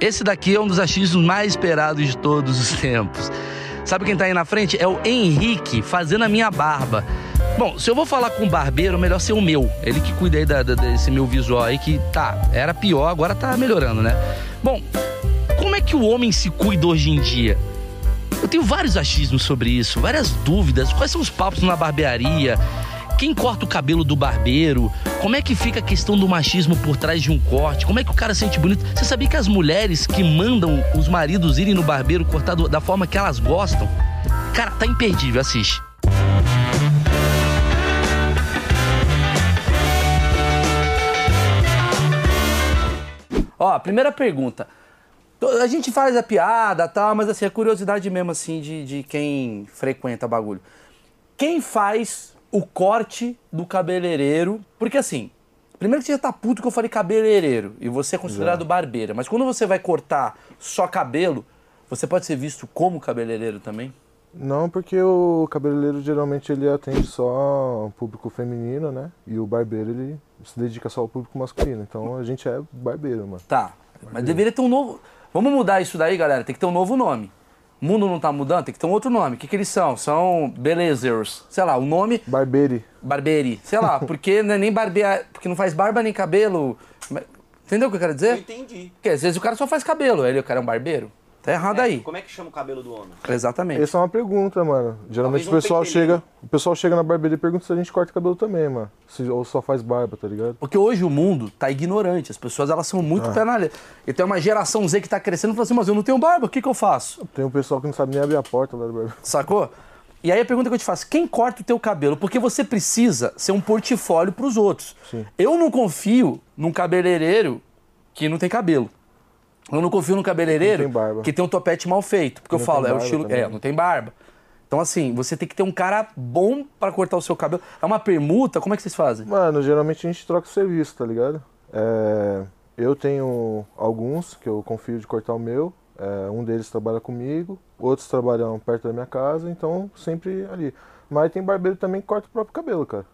Esse daqui é um dos achismos mais esperados de todos os tempos. Sabe quem tá aí na frente? É o Henrique fazendo a minha barba. Bom, se eu vou falar com o barbeiro, melhor ser o meu. Ele que cuida aí da, da, desse meu visual aí, que tá, era pior, agora tá melhorando, né? Bom, como é que o homem se cuida hoje em dia? Eu tenho vários achismos sobre isso, várias dúvidas. Quais são os papos na barbearia? Quem corta o cabelo do barbeiro? Como é que fica a questão do machismo por trás de um corte? Como é que o cara sente bonito? Você sabia que as mulheres que mandam os maridos irem no barbeiro cortar do, da forma que elas gostam? Cara, tá imperdível, assiste. Ó, primeira pergunta. A gente faz a piada tal, mas assim, a curiosidade mesmo assim de, de quem frequenta bagulho. Quem faz o corte do cabeleireiro? Porque assim, primeiro que você já tá puto que eu falei cabeleireiro e você é considerado barbeira, mas quando você vai cortar só cabelo, você pode ser visto como cabeleireiro também? Não, porque o cabeleireiro geralmente ele atende só o público feminino, né? E o barbeiro ele se dedica só ao público masculino. Então a gente é barbeiro, mano. Tá, mas deveria ter um novo. Vamos mudar isso daí, galera. Tem que ter um novo nome. O mundo não tá mudando, tem que ter um outro nome. O que, que eles são? São belezers. Sei lá, o nome. Barbeire. Barberi. Sei lá, porque não é nem barbear. Porque não faz barba nem cabelo. Entendeu o que eu quero dizer? Eu entendi. Porque às vezes o cara só faz cabelo, ele o cara é um barbeiro. Tá errado É, aí. Como é que chama o cabelo do homem? Exatamente. Essa é uma pergunta, mano. Geralmente Talvez o pessoal chega, o pessoal chega na barbearia e pergunta se a gente corta cabelo também, mano. Se, ou só faz barba, tá ligado? Porque hoje o mundo tá ignorante, as pessoas elas são muito na lei. E tem uma geração Z que tá crescendo e fala assim, mas eu não tenho barba, o que que eu faço? Tem um pessoal que não sabe nem abrir a porta lá da barbearia. Sacou? E aí a pergunta que eu te faço, quem corta o teu cabelo? Porque você precisa ser um portfólio pros outros. Sim. Eu não confio num cabeleireiro que não tem cabelo. Eu não confio num cabeleireiro Não tem barba. que tem um topete mal feito. Porque eu Não falo, tem é o estilo. também. É, não tem barba. Então, assim, você tem que ter um cara bom pra cortar o seu cabelo. É uma permuta? Como é que vocês fazem? Mano, geralmente a gente troca o serviço, tá ligado? É, eu tenho alguns que eu confio de cortar o meu. é, um deles trabalha comigo, outros trabalham perto da minha casa, então sempre ali. Mas tem barbeiro também que corta o próprio cabelo, cara.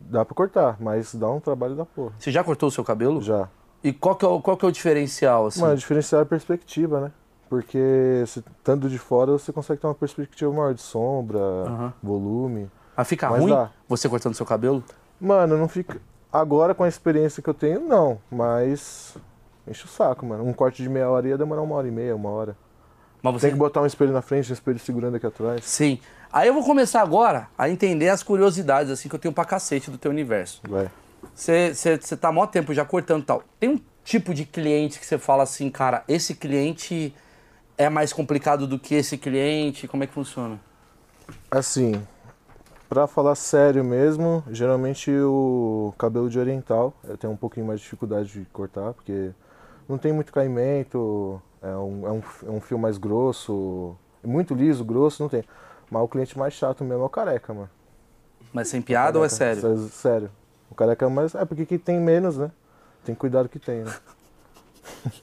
Dá pra cortar, mas dá um trabalho da porra. Você já cortou o seu cabelo? Já. E qual que é o, qual que é o diferencial, assim? Mano, o diferencial é a perspectiva, né? Porque se, estando de fora você consegue ter uma perspectiva maior de sombra, volume. Mas fica ruim dá. você cortando seu cabelo? Mano, não fica. Agora, com a experiência que eu tenho, não. Mas. Enche o saco, mano. Um corte de meia hora ia demorar uma hora e meia, uma hora. Mas você... Tem que botar um espelho na frente, um espelho segurando aqui atrás. Sim. Aí eu vou começar agora a entender as curiosidades, assim, que eu tenho pra cacete do teu universo. Vai. Você tá mó tempo já cortando tal. Tem um tipo de cliente que você fala assim, cara, esse cliente é mais complicado do que esse cliente? Como é que funciona? Assim, pra falar sério mesmo, geralmente o cabelo de oriental eu tenho um pouquinho mais de dificuldade de cortar, porque não tem muito caimento, é um, é um, é um fio mais grosso, é muito liso, grosso, não tem. Mas o cliente mais chato mesmo é o careca, mano. Mas sem piada ou é Careca, sério? sé- Sério. O careca é mais. É porque que tem menos, né? Tem que cuidar do que tem, né?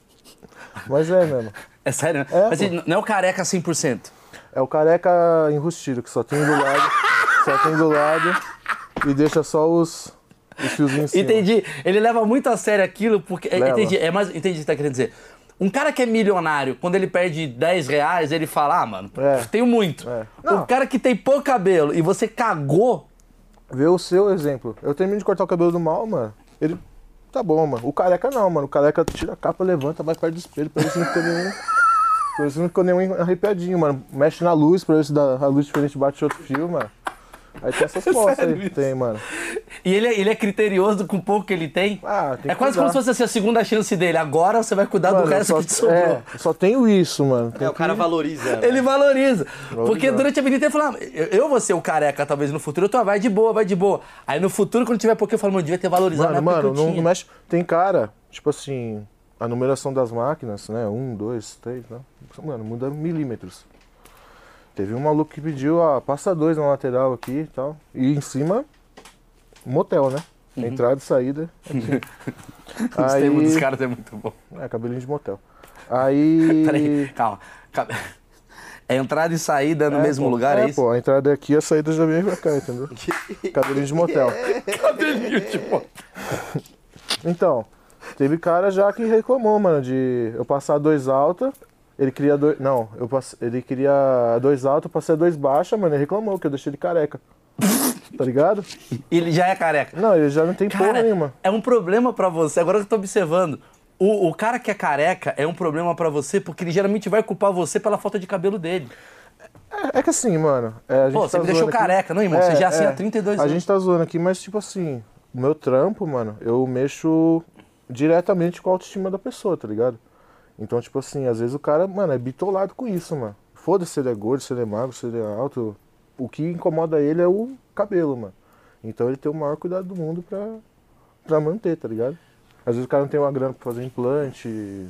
Mas é mesmo. É sério, né? É, Mas pô. assim, não é o careca 100%. É o careca enrustido, que só tem do lado. só tem do lado e deixa só os, os fiozinhos. Entendi. Ele leva muito a sério aquilo porque. é, Leva. Entendi. É mais, entendi o que você tá querendo dizer. Um cara que é milionário, quando ele perde 10 reais, ele fala, ah, mano, É. tenho muito. É. O cara que tem pouco cabelo e você cagou, Vê o seu exemplo. Eu termino de cortar o cabelo do mal, mano. Ele. Tá bom, mano. O careca não, mano. O careca tira a capa, levanta, vai perto do espelho pra ver se não ficou nenhum. Pra ver se não ficou nenhum arrepiadinho, mano. Mexe na luz pra ver se dá, a luz diferente bate outro fio, mano. Aí tem essas postas aí. isso? Tem, mano. e ele, é- ele é criterioso com o pouco que ele tem. Ah, tem é que quase como cuidar. se fosse assim, a segunda chance dele. Agora você vai cuidar Mano, do resto só, que te sobrou. é, só tenho isso, mano. Tem É, o cara que- valoriza. né? Ele valoriza. Porque durante a vida inteira ele fala, ah, eu, eu vou ser o careca talvez no futuro, eu tô, ah, vai de boa, vai de boa. Aí no futuro, quando tiver pouco, eu falo, mano, eu devia ter valorizado Mano, na época mano, que eu não, tinha. não mexe. Tem cara, tipo assim, a numeração das máquinas, né? Um, dois, três, né? Mano, muda milímetros. Teve um maluco que pediu, ah, passa dois na lateral aqui e tal. E em cima, motel, né? Uhum. Entrada e saída. aqui. Os termos dos Aí. caras é muito bom. É, cabelinho de motel. Aí. Peraí, calma. É entrada e saída no É, mesmo pô, lugar, é, isso? pô, a entrada é aqui, a saída já vem pra cá, entendeu? Cabelinho de motel. Cabelinho, tipo. Então, Teve cara já que reclamou, mano, de eu passar dois alta, ele queria dois. Não, eu passe, ele queria dois alta, eu passei dois baixa, mano, ele reclamou que eu deixei ele careca. tá ligado? Ele já é careca. Não, ele já não tem porra Cara, nenhuma. é um problema pra você. Agora que eu tô observando. O, o cara que é careca é um problema pra você porque ele geralmente vai culpar você pela falta de cabelo dele. É, é que assim, mano. é, a Pô, você tá me deixou aqui- careca, não, irmão? Você já é assim há 32 A anos. gente tá zoando aqui, mas tipo assim, o meu trampo, mano, eu mexo diretamente com a autoestima da pessoa, tá ligado? Então, tipo assim, às vezes o cara, mano, é bitolado com isso, mano. Foda-se se ele é gordo, se ele é magro, se ele é alto. O que incomoda ele é o cabelo, mano. Então ele tem o maior cuidado do mundo pra, pra manter, tá ligado? Às vezes o cara não tem uma grana pra fazer implante,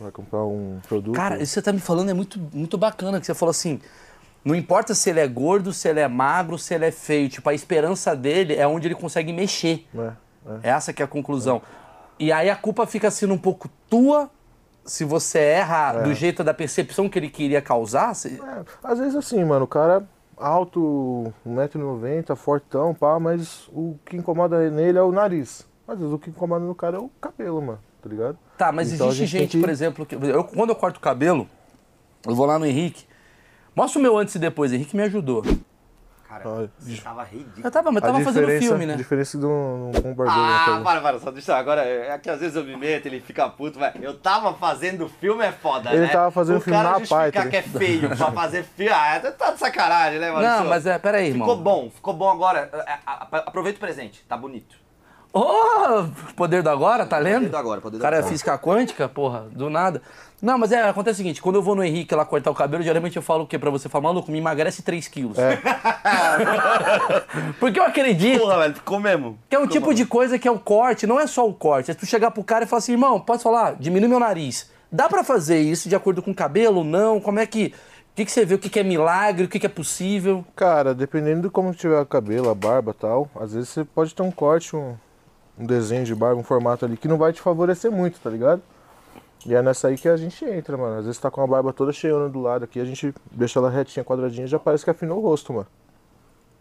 vai comprar um produto. Cara, isso que você tá me falando é muito, muito bacana, que você falou assim, não importa se ele é gordo, se ele é magro, se ele é feio, tipo, a esperança dele é onde ele consegue mexer. É, é. Essa que é a conclusão. E aí a culpa fica sendo um pouco tua, se você erra do jeito da percepção que ele queria causar. se- É, às vezes assim, mano, o cara alto, 1,90m, fortão, pá, mas o que incomoda nele é o nariz. Às vezes o que incomoda no cara é o cabelo, mano, tá ligado? Tá, mas Então existe gente, que- por exemplo, que eu, quando eu corto o cabelo, eu vou lá no Henrique, mostra o meu antes e depois, Henrique me ajudou. Cara, Olha, você tava ridículo. Eu tava, mas eu tava fazendo diferença- filme, né? A diferença de um, de um barbeiro. Ah, né, para, para, só deixa agora. É que às vezes eu me meto, ele fica puto, mas eu tava fazendo filme, é foda, Ele né? tava fazendo o filme cara na justificar Pátria. que é feio pra fazer filme. Ah, tá de sacanagem, né, mano? Não, mas é, peraí, irmão. Ficou bom, ficou bom agora. É, Aproveita o presente, tá bonito. Ô, poder do agora, tá lendo? Poder do agora, poder O do cara é agora. física quântica, porra, do nada. Não, mas é, acontece o seguinte, quando eu vou no Henrique lá cortar o cabelo, geralmente eu falo o quê pra você? Falo, maluco, me emagrece 3 quilos. É. Porque eu acredito Porra, velho, ficou mesmo. que é um Ficou tipo de coisa que é o corte, não é só o corte. É tu chegar pro cara e falar assim, irmão, posso falar? Diminui meu nariz. Dá pra fazer isso de acordo com o cabelo? Não? Como é que... O que, que você vê? O que, que é milagre? O que, que é possível? Cara, dependendo de como tiver o cabelo, a barba e tal, às vezes você pode ter um corte, um, um desenho de barba, um formato ali que não vai te favorecer muito, tá ligado? E é nessa aí que a gente entra, mano. Às vezes tá com a barba toda cheiona do lado aqui, a gente deixa ela retinha, quadradinha, já parece que afinou o rosto, mano.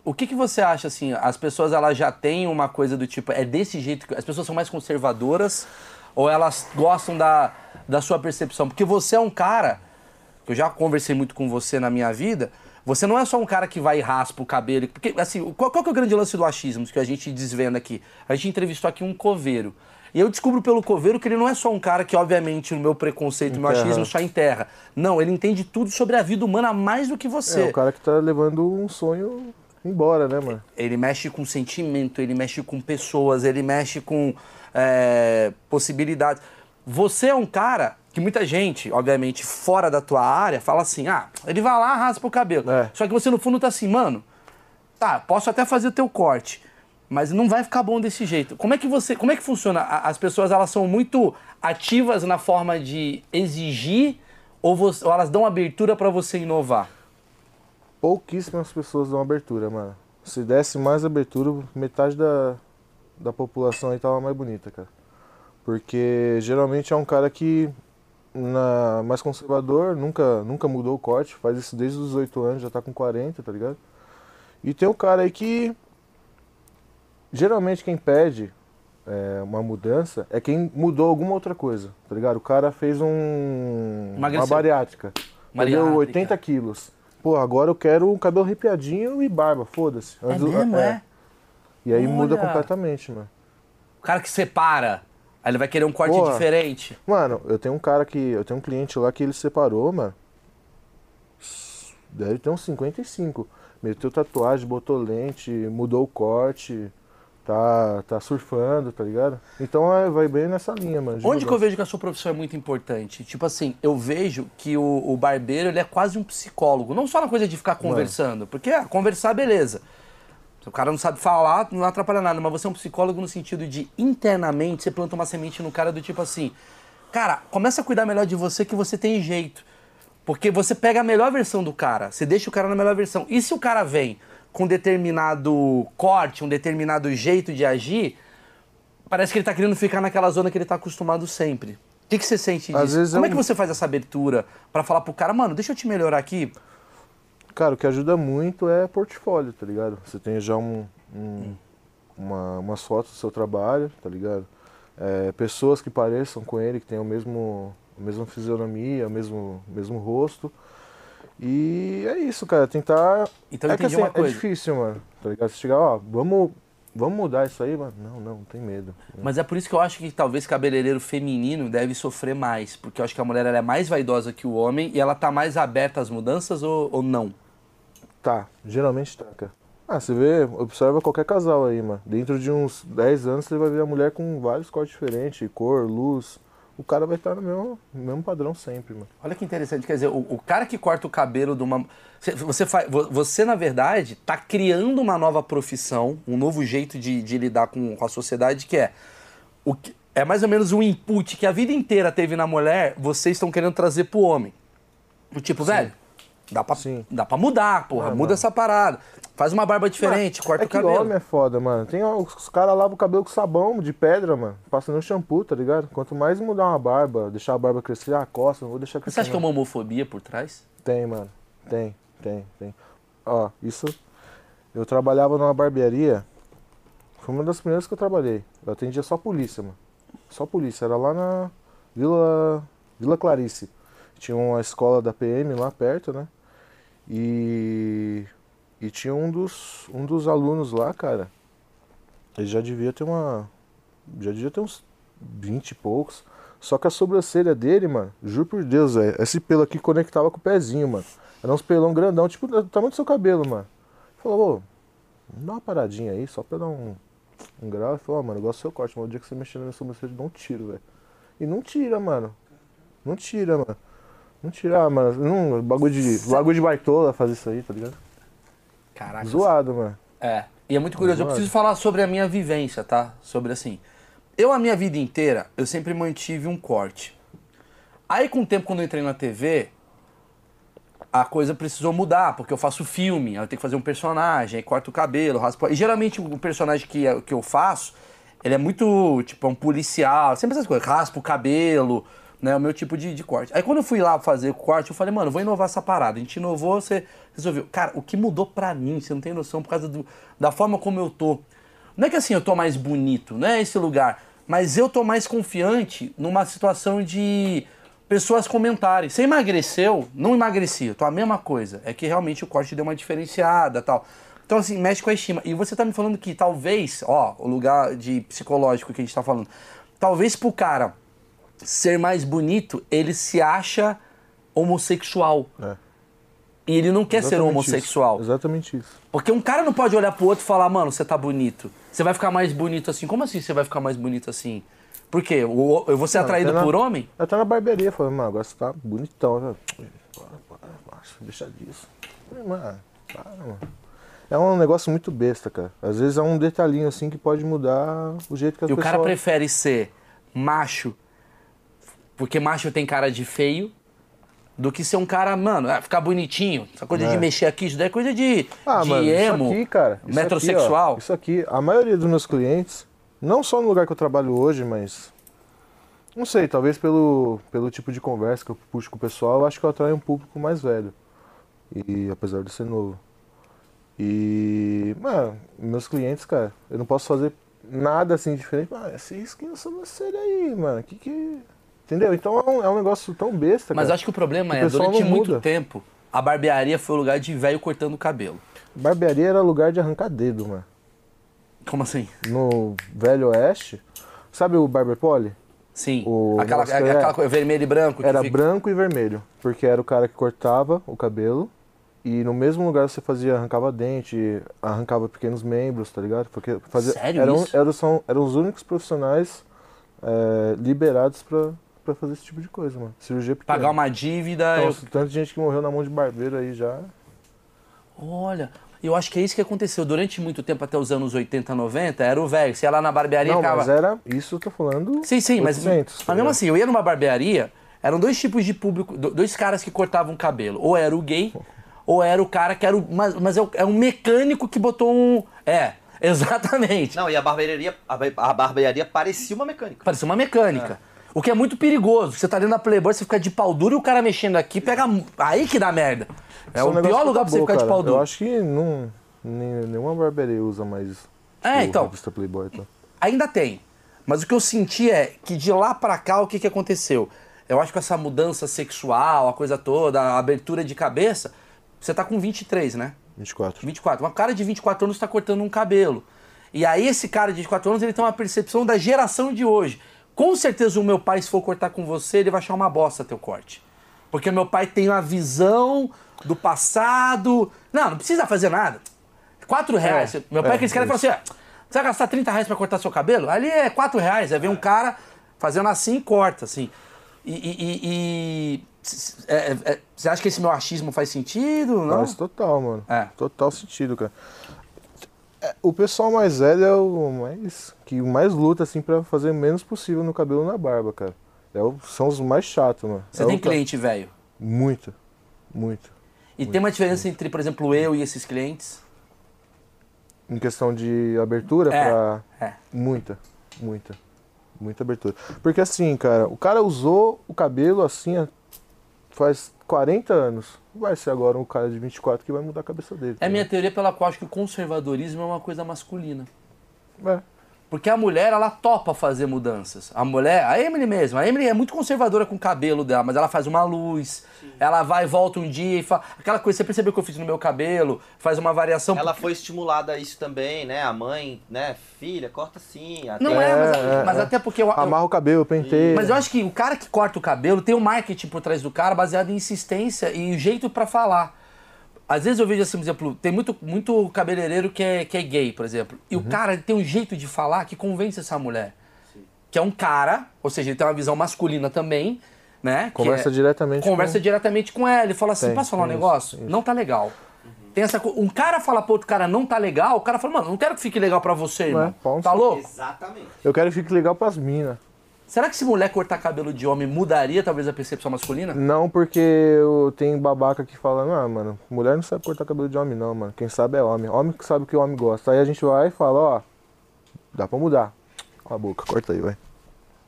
O que, que você acha, assim, as pessoas elas já têm uma coisa do tipo, é desse jeito que as pessoas são mais conservadoras ou elas gostam da, da sua percepção? Porque você é um cara, que eu já conversei muito com você na minha vida, você não é só um cara que vai e raspa o cabelo. Porque, assim, qual, qual que é o grande lance do achismo que a gente desvenda aqui? A gente entrevistou aqui um coveiro. E eu descubro pelo coveiro que ele não é só um cara que, obviamente, o meu preconceito, o meu achismo só enterra. Não, ele entende tudo sobre a vida humana mais do que você. É, o cara que tá levando um sonho embora, né, mano? Ele mexe com sentimento, ele mexe com pessoas, ele mexe com é, possibilidades. Você é um cara que muita gente, obviamente, fora da tua área, fala assim: ah, ele vai lá, raspa o cabelo. É. Só que você no fundo tá assim, mano, tá, posso até fazer o teu corte, mas não vai ficar bom desse jeito. Como é que você, como é que funciona? As pessoas elas são muito ativas na forma de exigir ou, você- ou elas dão abertura pra você inovar? Pouquíssimas pessoas dão abertura, mano. Se desse mais abertura, metade da, da população aí tava mais bonita, cara. Porque geralmente é um cara que na, mais conservador, nunca, nunca mudou o corte, faz isso desde os 18 anos, já tá com 40, tá ligado? E tem o cara aí que geralmente quem pede é, uma mudança é quem mudou alguma outra coisa, tá ligado? O cara fez um, uma Emagreceu. bariátrica, Bariátrica. perdeu 80 quilos. Pô, agora eu quero um cabelo arrepiadinho e barba, foda-se. É Antes- mesmo, é? E aí muda Olha. completamente, mano. O cara que separa, aí ele vai querer um corte Porra. diferente. Mano, eu tenho um cara que. Eu tenho um cliente lá que ele separou, mano. Deve ter uns 55. Meteu tatuagem, botou lente, mudou o corte, tá, tá surfando, tá ligado? Então é, vai bem nessa linha, mano. de Onde que eu vejo que a sua profissão é muito importante? Tipo assim, eu vejo que o, o barbeiro ele é quase um psicólogo. Não só na coisa de ficar conversando, porque ah, conversar, beleza. Se o cara não sabe falar, não atrapalha nada. Mas você é um psicólogo no sentido de, internamente, você planta uma semente no cara do tipo assim... Cara, começa a cuidar melhor de você que você tem jeito. Porque você pega a melhor versão do cara. Você deixa o cara na melhor versão. E se o cara vem com um determinado corte, um determinado jeito de agir... Parece que ele tá querendo ficar naquela zona que ele tá acostumado sempre. O que, que você sente disso? Como é é que você faz essa abertura pra falar pro cara, mano, deixa eu te melhorar aqui? Cara, o que ajuda muito é portfólio, tá ligado? Você tem já um, um- uma, umas fotos do seu trabalho, tá ligado? é, pessoas que pareçam com ele, que tenham o mesmo, a mesma fisionomia, o mesmo, mesmo rosto. E é isso, cara, tentar. Então é que assim, uma coisa. é difícil, mano. Tá ligado? Você chegar, ó, vamos, vamos mudar isso aí, mano. Não, não, não tem medo. Mas é por isso que eu acho que talvez cabeleireiro feminino deve sofrer mais. Porque eu acho que a mulher é mais vaidosa que o homem e ela tá mais aberta às mudanças ou, ou não? Tá, geralmente tá, cara. Ah, você vê, observa qualquer casal aí, mano. Dentro de uns 10 anos você vai ver a mulher com vários cortes diferentes, cor, luz. O cara vai estar no mesmo, no mesmo padrão sempre, mano. Olha que interessante, quer dizer, o, o cara que corta o cabelo de uma. Você, você, faz, vo- você, na verdade, tá criando uma nova profissão, um novo jeito de, de lidar com, com a sociedade, que é. O que, é mais ou menos um input que a vida inteira teve na mulher, vocês estão querendo trazer pro homem. Do tipo, velho, dá pra, Sim. dá pra mudar, porra, Ah, muda mano. essa parada. Faz uma barba diferente, corta é o que cabelo. homem é foda, mano. Tem os caras lavam o cabelo com sabão de pedra, mano. Passa no shampoo, tá ligado? Quanto mais mudar uma barba, deixar a barba crescer, ah, costa, não vou deixar crescer. Você acha que é não. uma homofobia por trás? Tem, mano. Tem, tem, tem. Ó, isso. Eu trabalhava numa barbearia. Foi uma das primeiras que eu trabalhei. Eu atendia só polícia, mano. Só polícia. Era lá na Vila, Vila Clarice. Tinha uma escola da PM lá perto, né? E. E tinha um dos, um dos alunos lá, cara. Ele já devia ter uma. Já devia ter uns 20 e poucos. Só que a sobrancelha dele, mano, juro por Deus, velho, esse pelo aqui conectava com o pezinho, mano. Era uns pelão grandão, tipo do tamanho do seu cabelo, mano. Falou, ô, dá uma paradinha aí, só pra dar um, um grau. Ele falou, ó, mano, eu gosto do seu corte, mas o dia que você mexer na minha sobrancelha, eu um tiro, velho. E não tira, mano. Não tira, mano. Não tira, ah, mano. Não, bagulho de, bagulho de baitola fazer isso aí, tá ligado? Caraca. Zoado, mano. É. E é muito curioso. Eu Zoado. preciso falar sobre a minha vivência, tá? Sobre assim. Eu, a minha vida inteira, eu sempre mantive um corte. Aí, com o tempo, quando eu entrei na TV, a coisa precisou mudar, porque eu faço filme, eu tenho que fazer um personagem, aí corto o cabelo, raspo. E geralmente o personagem que, eu- que eu faço, ele é muito, tipo, é um policial, sempre essas coisas, raspo o cabelo, né? O meu tipo de, de corte. Aí quando eu fui lá fazer o corte, eu falei, mano, vou inovar essa parada. A gente inovou, você resolveu. Cara, o que mudou pra mim, você não tem noção, por causa do- da forma como eu tô. Não é que assim eu tô mais bonito, não é esse lugar. Mas eu tô mais confiante numa situação de pessoas comentarem. Você emagreceu? Não emagreci, eu tô a mesma coisa. É que realmente o corte deu uma diferenciada tal. Então, assim, mexe com a estima. E você tá me falando que talvez, ó, o lugar de psicológico que a gente tá falando, talvez pro cara ser mais bonito, ele se acha homossexual. É. E ele não quer ser Exatamente homossexual. isso. Exatamente isso. Porque um cara não pode olhar pro outro e falar, mano, você tá bonito. Você vai ficar mais bonito assim. Como assim você vai ficar mais bonito assim? Por quê? Eu vou ser Não, atraído na- por homem? Até na barbearia, falando, mano, agora você tá bonitão. né? Para, para, macho, deixa disso. Mano, para, mano. É um negócio muito besta, cara. Às vezes é um detalhinho assim que pode mudar o jeito que as E o cara prefere ser macho, porque macho tem cara de feio, do que ser um cara, mano, ah, ficar bonitinho. Essa coisa É. de mexer aqui, isso daí é coisa de, Ah, de mano, emo, isso aqui, cara. isso metrosexual. Aqui, ó, isso aqui, a maioria dos meus clientes, não só no lugar que eu trabalho hoje, mas. Não sei, talvez pelo, pelo tipo de conversa que eu puxo com o pessoal, eu acho que eu atraio um público mais velho. E apesar de ser novo. E. Mano, meus clientes, cara, eu não posso fazer nada assim diferente. Ah, essa skin eu sobrancelha aí, mano. Que que. Entendeu? Então é um, é um negócio tão besta, Mas cara. acho que o problema é, durante muito muda. tempo, a barbearia foi o lugar de velho cortando o cabelo. Barbearia era lugar de arrancar dedo, mano. Como assim? no Velho Oeste. Sabe o Barber Poli? Sim. O aquela, aquela é. coisa vermelho e branco. Era fica- branco e vermelho, porque era o cara que cortava o cabelo e no mesmo lugar você fazia, arrancava dente, arrancava pequenos membros, tá ligado? Porque fazia, Sério eram, isso? Eram, são, eram os únicos profissionais é, liberados pra, pra fazer esse tipo de coisa, mano. Cirurgia pequena. Pagar uma dívida. eu- Nossa, tanta gente que morreu na mão de barbeiro aí já. Olha, eu acho que é isso que aconteceu. Durante muito tempo, até os anos 80, 90, era o velho. Você ia lá na barbearia e Não, ficava. mas era. Isso eu tô falando. Sim, sim, mas, 800, tá mas mesmo assim, eu ia numa barbearia, eram dois tipos de público, do- dois caras que cortavam cabelo. Ou era o gay, ou era o cara que era o. Mas, mas é, o- é um mecânico que botou um. É, exatamente. Não, e a barbearia, a, ba- a barbearia parecia uma mecânica. Parecia uma mecânica. O que é muito perigoso. Você tá ali na Playboy, você fica de pau duro e o cara mexendo aqui, pega. Aí que dá merda. É Isso o um negócio pior lugar pra você ficar de cara. pau duro. Eu acho que não, nem- nenhuma barbearia usa mais É, o então. Playboy. Tá? Ainda tem. Mas o que eu senti é que de lá pra cá, o que, que aconteceu? Eu acho que essa mudança sexual, a coisa toda, a abertura de cabeça, você tá com 23, né? 24. 24. Uma cara de 24 anos está cortando um cabelo. E aí esse cara de 24 anos, ele tem uma percepção da geração de hoje. Com certeza o meu pai, se for cortar com você, ele vai achar uma bosta teu corte. Porque meu pai tem uma visão do passado. Não, não precisa fazer nada. 4 reais. meu pai é, é aquele cara que fala assim, você vai gastar 30 reais pra cortar seu cabelo? Ali é 4 reais. Aí vem um cara fazendo assim e corta, assim. E... e- e- e- é- é- é- você acha que esse meu achismo faz sentido? Não? Faz total, mano. É. Total sentido, cara. O pessoal mais velho é o mais. que mais luta, assim, pra fazer o menos possível no cabelo e na barba, cara. É o- são os mais chatos, mano. Você É tem o cliente velho? Muito. Muito. E tem uma diferença entre, por exemplo, eu e esses clientes? Em questão de abertura, É, pra. é. Muita. Muita. Muita abertura. Porque assim, cara, o cara usou o cabelo assim faz 40 anos. Vai ser agora um cara de 24 que vai mudar a cabeça dele. É a minha teoria pela qual acho que o conservadorismo é uma coisa masculina. É. Porque a mulher, ela topa fazer mudanças. A mulher, a Emily mesmo, a Emily é muito conservadora com o cabelo dela, mas ela faz uma luz, ela vai e volta um dia e fala. Aquela coisa, você percebeu que eu fiz no meu cabelo, faz uma variação. Ela foi estimulada a isso também, né? A mãe, né? Filha, corta assim. Até... Não é, mas, É, mas é. até porque eu, eu- Amarra o cabelo, penteia. Mas eu acho que o cara que corta o cabelo tem um marketing por trás do cara baseado em insistência e jeito pra falar. Às vezes eu vejo assim, por exemplo, tem muito, muito cabeleireiro que é, que é gay, por exemplo. E Uhum. o cara tem um jeito de falar que convence essa mulher. Que é um cara, ou seja, ele tem uma visão masculina também, né? Conversa é- diretamente Conversa com- diretamente com ela. Ele fala assim: Tem, posso falar um tem negócio? isso, isso. Não tá legal. Tem essa Um cara fala pro outro cara não tá legal, o cara fala, mano, não quero que fique legal pra você, irmão. É, pau no tá louco? Exatamente. Eu quero que fique legal pras minas. Será que se mulher cortar cabelo de homem mudaria talvez a percepção masculina? Não porque eu tenho babaca que fala, ah, mano, mulher não sabe cortar cabelo de homem não, mano. Quem sabe é homem. Homem que sabe o que o homem gosta. Aí a gente vai e fala, ó, dá pra mudar. Com a boca, corta aí, vai.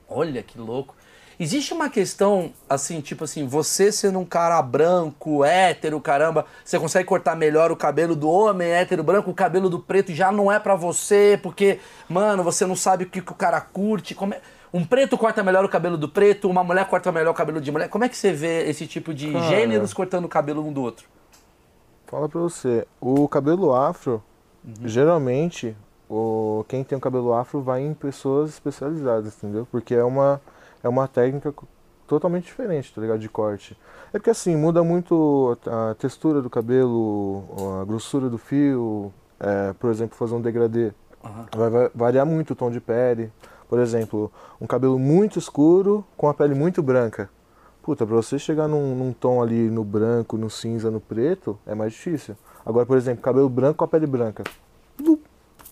Olha que louco. Existe uma questão, assim, tipo assim, você sendo um cara branco, hétero, caramba, você consegue cortar melhor o cabelo do homem hétero branco, o cabelo do preto já não é pra você, porque, mano, você não sabe o que, que o cara curte. Como é- Um preto corta melhor o cabelo do preto, uma mulher corta melhor o cabelo de mulher. Como é que você vê esse tipo de Cara. gêneros cortando o cabelo um do outro? Fala pra você, o cabelo afro, geralmente, o, quem tem o cabelo afro vai em pessoas especializadas, entendeu? Porque é uma, é uma técnica totalmente diferente, tá ligado? De corte. É porque assim, muda muito a textura do cabelo, a grossura do fio, é, por exemplo, fazer um degradê. Vai, vai variar muito o tom de pele. Por exemplo, um cabelo muito escuro com a pele muito branca. Puta, pra você chegar num, num tom ali no branco, no cinza, no preto, é mais difícil. Agora, por exemplo, cabelo branco com a pele branca. Blup.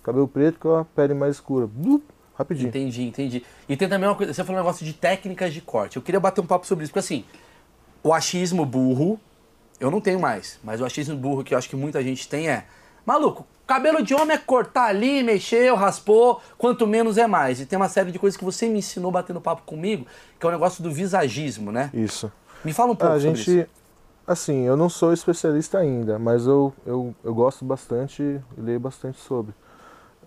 Cabelo preto com a pele mais escura. Blup. Rapidinho. Entendi, entendi. E tem também uma coisa, você falou um negócio de técnicas de corte. Eu queria bater um papo sobre isso, porque assim, o achismo burro, eu não tenho mais, mas o achismo burro que eu acho que muita gente tem é, maluco, cabelo de homem é cortar ali, mexeu, raspou, quanto menos é mais. E tem uma série de coisas que você me ensinou batendo papo comigo, que é o negócio do visagismo, né? Isso. Me fala um pouco a sobre gente, isso. assim, eu não sou especialista ainda, mas eu, eu, eu gosto bastante e leio bastante sobre.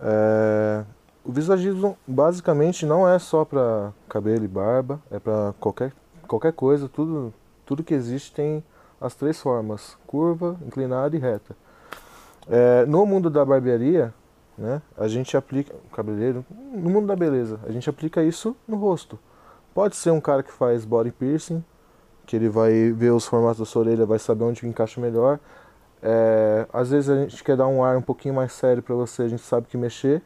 É, o visagismo basicamente não é só para cabelo e barba, é para qualquer, qualquer coisa, tudo, tudo que existe tem as três formas, curva, inclinada e reta. É, no mundo da barbearia, né, a gente aplica, cabeleireiro, no mundo da beleza, a gente aplica isso no rosto. Pode ser um cara que faz body piercing, que ele vai ver os formatos da sua orelha, vai saber onde encaixa melhor. É, às vezes a gente quer dar um ar um pouquinho mais sério pra você, a gente sabe que mexer,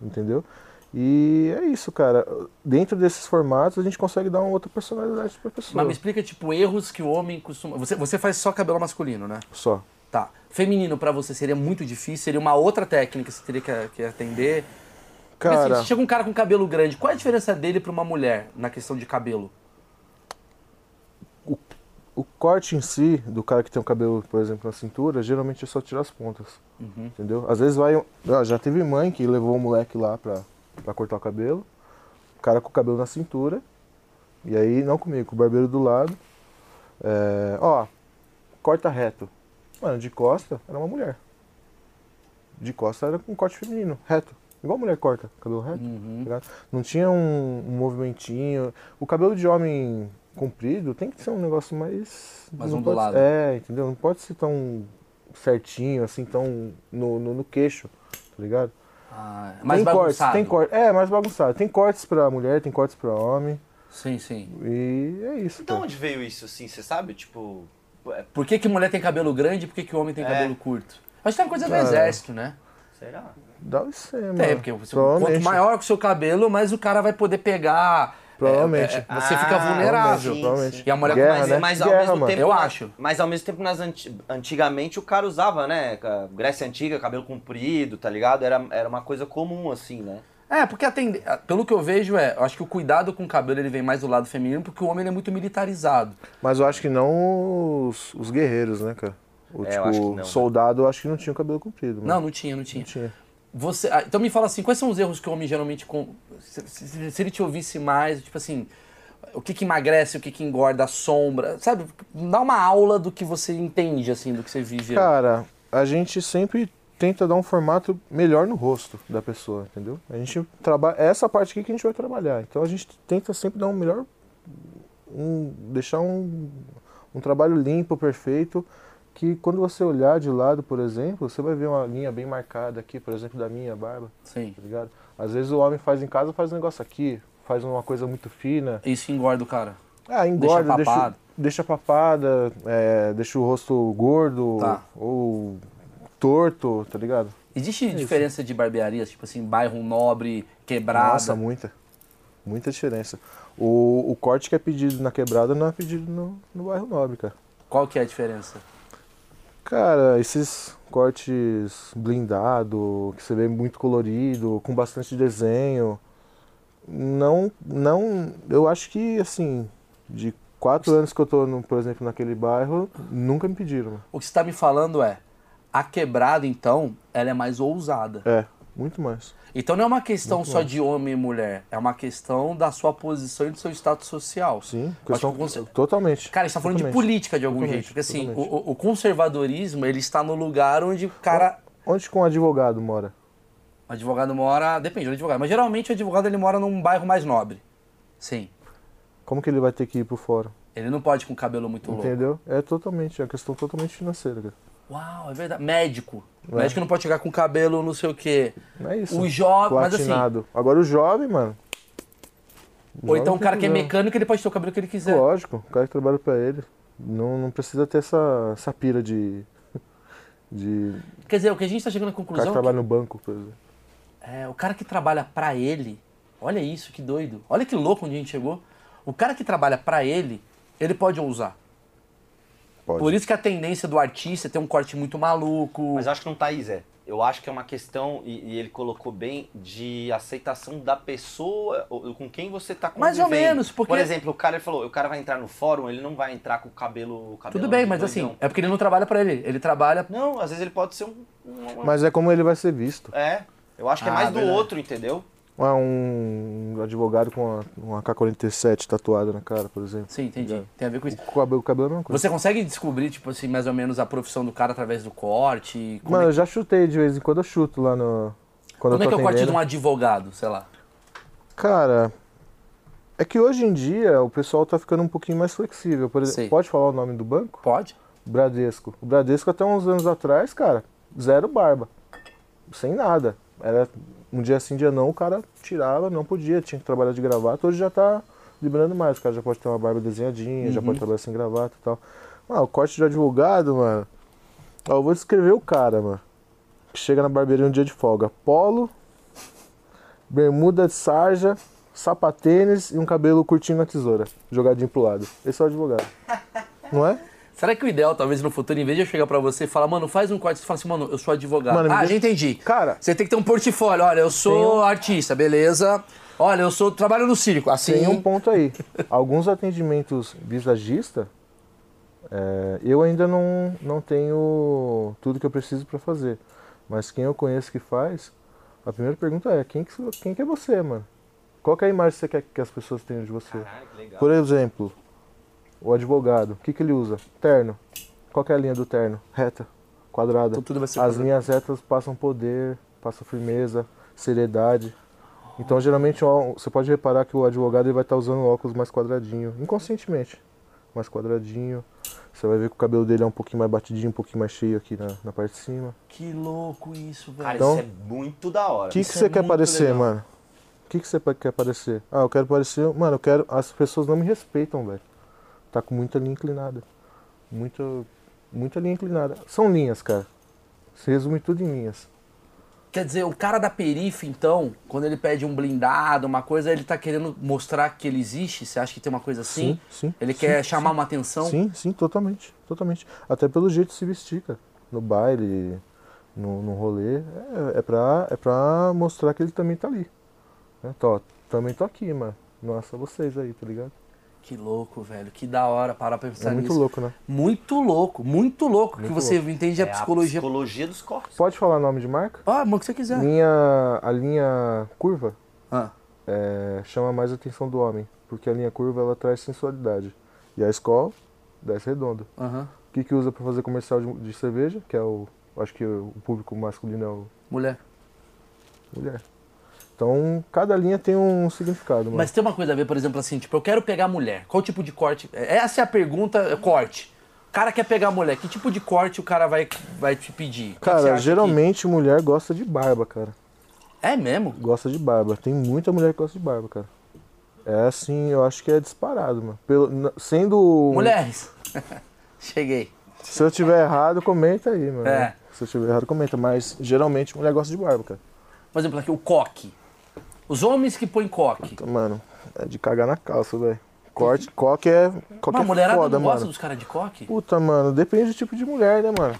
entendeu? E é isso, cara. Dentro desses formatos a gente consegue dar uma outra personalidade pra pessoa. Mas me explica, tipo, erros que o homem costuma... Você, você faz só cabelo masculino, né? Só. Feminino pra você seria muito difícil, seria uma outra técnica que você teria que, que atender. Porque, assim, Cara, chega um cara com cabelo grande, qual é a diferença dele pra uma mulher na questão de cabelo? o corte em si do cara que tem o cabelo, por exemplo, na cintura, geralmente é só tirar as pontas. Entendeu? Às vezes vai. ah, Já teve mãe que levou o moleque lá pra, pra cortar o cabelo. O cara com o cabelo na cintura. E aí, não comigo, com o barbeiro do lado. É, ó, corta reto. Mano, de costa era uma mulher. De costa era com corte feminino, reto. Igual mulher corta, cabelo reto. Uhum. tá ligado? Não tinha um, um movimentinho. O cabelo de homem comprido tem que ser um negócio mais. Mais não pode- ondulado. é, entendeu? Não pode ser tão certinho, assim, tão no, no, no queixo, tá ligado? Ah, mais tem cortes, bagunçado. tem cortes. É, mais bagunçado. Tem cortes pra mulher, tem cortes pra homem. Sim, sim. E é isso. De cara. onde veio isso, assim, você sabe? Tipo. É- Por que, que mulher tem cabelo grande e por que, que homem tem É. cabelo curto? Acho que é uma coisa do Cara. exército, né? Será? Deve ser, mano. É, porque quanto maior que o seu cabelo, mais o cara vai poder pegar. Provavelmente. é, é, você Ah, fica vulnerável. provavelmente. sim. E a mulher Guerra, com mais. né? Mas ao Guerra, mesmo mano. tempo. Eu acho. Mas ao mesmo tempo, nas anti- antigamente o cara usava, né? Grécia Antiga, cabelo comprido, tá ligado? Era, era uma coisa comum, assim, né? É, porque a tende- pelo que eu vejo é, eu acho que o cuidado com o cabelo ele vem mais do lado feminino, porque o homem ele é muito militarizado. Mas eu acho que não os, os guerreiros, né, cara? O, É, eu tipo, acho que não, né? soldado, eu acho que não tinha o cabelo comprido. Não, Mano. não tinha, não tinha. não tinha. Você, ah, então me fala assim, quais são os erros que o homem geralmente com, se, se- se ele te ouvisse mais, tipo assim, o que que emagrece, o que que engorda, a sombra, sabe? Dá uma aula do que você entende assim, do que você vive. Cara, a gente sempre tenta dar um formato melhor no rosto da pessoa, entendeu? A gente trabalha. É essa parte aqui que a gente vai trabalhar. Então a gente tenta sempre dar um melhor. Um, deixar um, um trabalho limpo, perfeito. Que quando você olhar de lado, por exemplo, você vai ver uma linha bem marcada aqui, por exemplo, da minha barba, Sim. tá ligado? Às vezes o homem faz em casa, faz um negócio aqui, faz uma coisa muito fina. Isso engorda o cara. Ah, engorda, deixa, papado. deixa papada, é, deixa o rosto gordo Tá. ou torto, tá ligado? Existe diferença de barbearias, tipo assim, bairro nobre, quebrada? Nossa, muita. Muita diferença. O, o corte que é pedido na quebrada não é pedido no, no bairro nobre, cara. Qual que é a diferença? Cara, esses cortes blindado, que você vê muito colorido, com bastante desenho, não, não, eu acho que assim, de quatro anos que eu tô, no, por exemplo, naquele bairro, nunca me pediram. mano. O que você está me falando é, a quebrada, então, ela é mais ousada. É, muito mais. Então não é uma questão só de homem e mulher, é uma questão da sua posição e do seu status social. Sim, questão, que totalmente. Cara, a gente tá falando de política de algum jeito. Porque assim, o, o- conservadorismo, ele está no lugar onde o cara... Onde que um advogado mora? O advogado mora... Depende do advogado. Mas geralmente o advogado, ele mora num bairro mais nobre. Sim. Como que ele vai ter que ir pro fórum? Ele não pode ir com o cabelo muito louco. Entendeu? É totalmente, é uma questão totalmente financeira, cara. Uau, é verdade. Médico. É. Médico não pode chegar com cabelo não sei o quê. Não é isso. O jovem... Mas assim... Agora o jovem, mano. Ou jovem então o cara que é problema. mecânico, ele pode ter o cabelo que ele quiser. Lógico, o cara que trabalha pra ele. Não, não precisa ter essa, essa pira de. De. Quer dizer, o que a gente tá chegando à O cara conclusão que é trabalha no banco, por exemplo. que, é, o cara que trabalha pra ele, olha isso, que doido. Olha que louco onde a gente chegou. O cara que trabalha pra ele, ele pode ousar. Pode. Por isso que a tendência do artista é ter um corte muito maluco. Mas eu acho que não tá aí, Zé. Eu acho que é uma questão, e, e ele colocou bem, de aceitação da pessoa ou- com quem você tá Mais convivendo. ou menos, porque- Por exemplo, o cara ele falou, o cara vai entrar no fórum, ele não vai entrar com o cabelo... Tudo bem, mas assim, é porque ele não trabalha pra ele. Ele trabalha. Não, às vezes ele pode ser um... um- um- Mas é como ele vai ser visto. É, eu acho que é Ah, mais do verdade. outro, entendeu? Ah, um advogado com uma, uma K-47 tatuada na cara, por exemplo. Sim, entendi. Tem a ver com isso. O cabelo, o cabelo é a mesma coisa. Você consegue descobrir, tipo assim, mais ou menos a profissão do cara através do corte? Mano, é, eu já chutei de vez em quando, eu chuto lá no. Quando como é que é o corte de um advogado, sei lá? Cara, é que hoje em dia o pessoal tá ficando um pouquinho mais flexível. Por Sei. exemplo, pode falar o nome do banco? Pode? Bradesco. O Bradesco até uns anos atrás, cara, zero barba. Sem nada. Era um dia sim, dia não, o cara tirava, não podia, tinha que trabalhar de gravata. Hoje já tá liberando mais, o cara já pode ter uma barba desenhadinha, já Uhum. pode trabalhar sem gravata e tal. Ah, o corte de advogado, mano. Ó, eu vou descrever o cara, mano. Que chega na barbearia um dia de folga. Polo, bermuda de sarja, sapatênis e um cabelo curtinho na tesoura. Jogadinho pro lado. Esse é o advogado. Não é? Será que o ideal, talvez no futuro, em vez de eu chegar pra você e falar, mano, faz um corte, você fala assim, mano, eu sou advogado. Mano, ah, deixa- já entendi. Cara, Você tem que ter um portfólio. Olha, eu sou um- artista, beleza? Olha, eu sou trabalho no circo. Assim, Tem um ponto aí. Alguns atendimentos visagista, é, eu ainda não, não tenho tudo que eu preciso para fazer. Mas quem eu conheço que faz, a primeira pergunta é, quem que, quem que é você, mano? Qual que é a imagem que você quer que as pessoas tenham de você? Legal. Por exemplo, o advogado, o que, que ele usa? Terno. Qual que é a linha do terno? Reta, quadrada. Então tudo vai ser As quadrado. linhas retas passam poder, passam firmeza. seriedade. Então, geralmente, você pode reparar que o advogado ele vai estar usando óculos mais quadradinho, inconscientemente. Mais quadradinho. Você vai ver que o cabelo dele é um pouquinho mais batidinho, um pouquinho mais cheio aqui na, na parte de cima. Que louco isso, velho. Cara, Então- isso é muito da hora. O que, que você é quer parecer, legal. mano? O que, que você quer parecer? Ah, eu quero parecer. Mano, eu quero. As pessoas não me respeitam, velho. Tá com muita linha inclinada. Muita. Muita linha inclinada. São linhas, cara. Se resume tudo em linhas. Quer dizer, o cara da perifa, então, quando ele pede um blindado, uma coisa, ele tá querendo mostrar que ele existe? Você acha que tem uma coisa assim? Sim, sim, Ele sim, quer sim. chamar uma atenção? Sim, sim, totalmente. Totalmente. Até pelo jeito de se vestir, cara. No baile, no, no rolê. É, é, pra, é pra mostrar que ele também tá ali. Né? Tô, também tô aqui, mano. Não é só vocês aí, tá ligado? Que louco, velho. Que da hora parar pra pensar É muito nisso. louco, né? Muito louco, muito louco. que Muito você louco. entende a É psicologia. psicologia dos corpos. Pode falar nome de marca? Ah, mano, o que você quiser. Linha, a linha curva Ah, é, chama mais a atenção do homem, porque a linha curva ela traz sensualidade. E a escola desce redonda. aham. O que, que usa para fazer comercial de, de cerveja? Que é o. Acho que o público masculino é o Mulher. mulher. Então, cada linha tem um significado, mano. Mas tem uma coisa a ver, por exemplo, assim, tipo, eu quero pegar mulher. Qual tipo de corte? Essa é a pergunta, é corte. O cara quer pegar mulher, que tipo de corte o cara vai, vai te pedir? Que que Cara, geralmente mulher gosta de barba, cara. que- É mesmo? Gosta de barba. Tem muita mulher que gosta de barba, cara. É assim, eu acho que é disparado, mano. Pelo, sendo. Mulheres. Cheguei. Se eu tiver errado, comenta aí, mano. É. Se eu tiver errado, comenta. Mas geralmente mulher gosta de barba, cara. Por exemplo, aqui o coque. Os homens que põem coque. Mano, é de cagar na calça, velho. Corte, coque é. Coque Mas a é mulherada foda, não gosta mano. dos caras de coque? Puta, mano, depende do tipo de mulher, né, mano?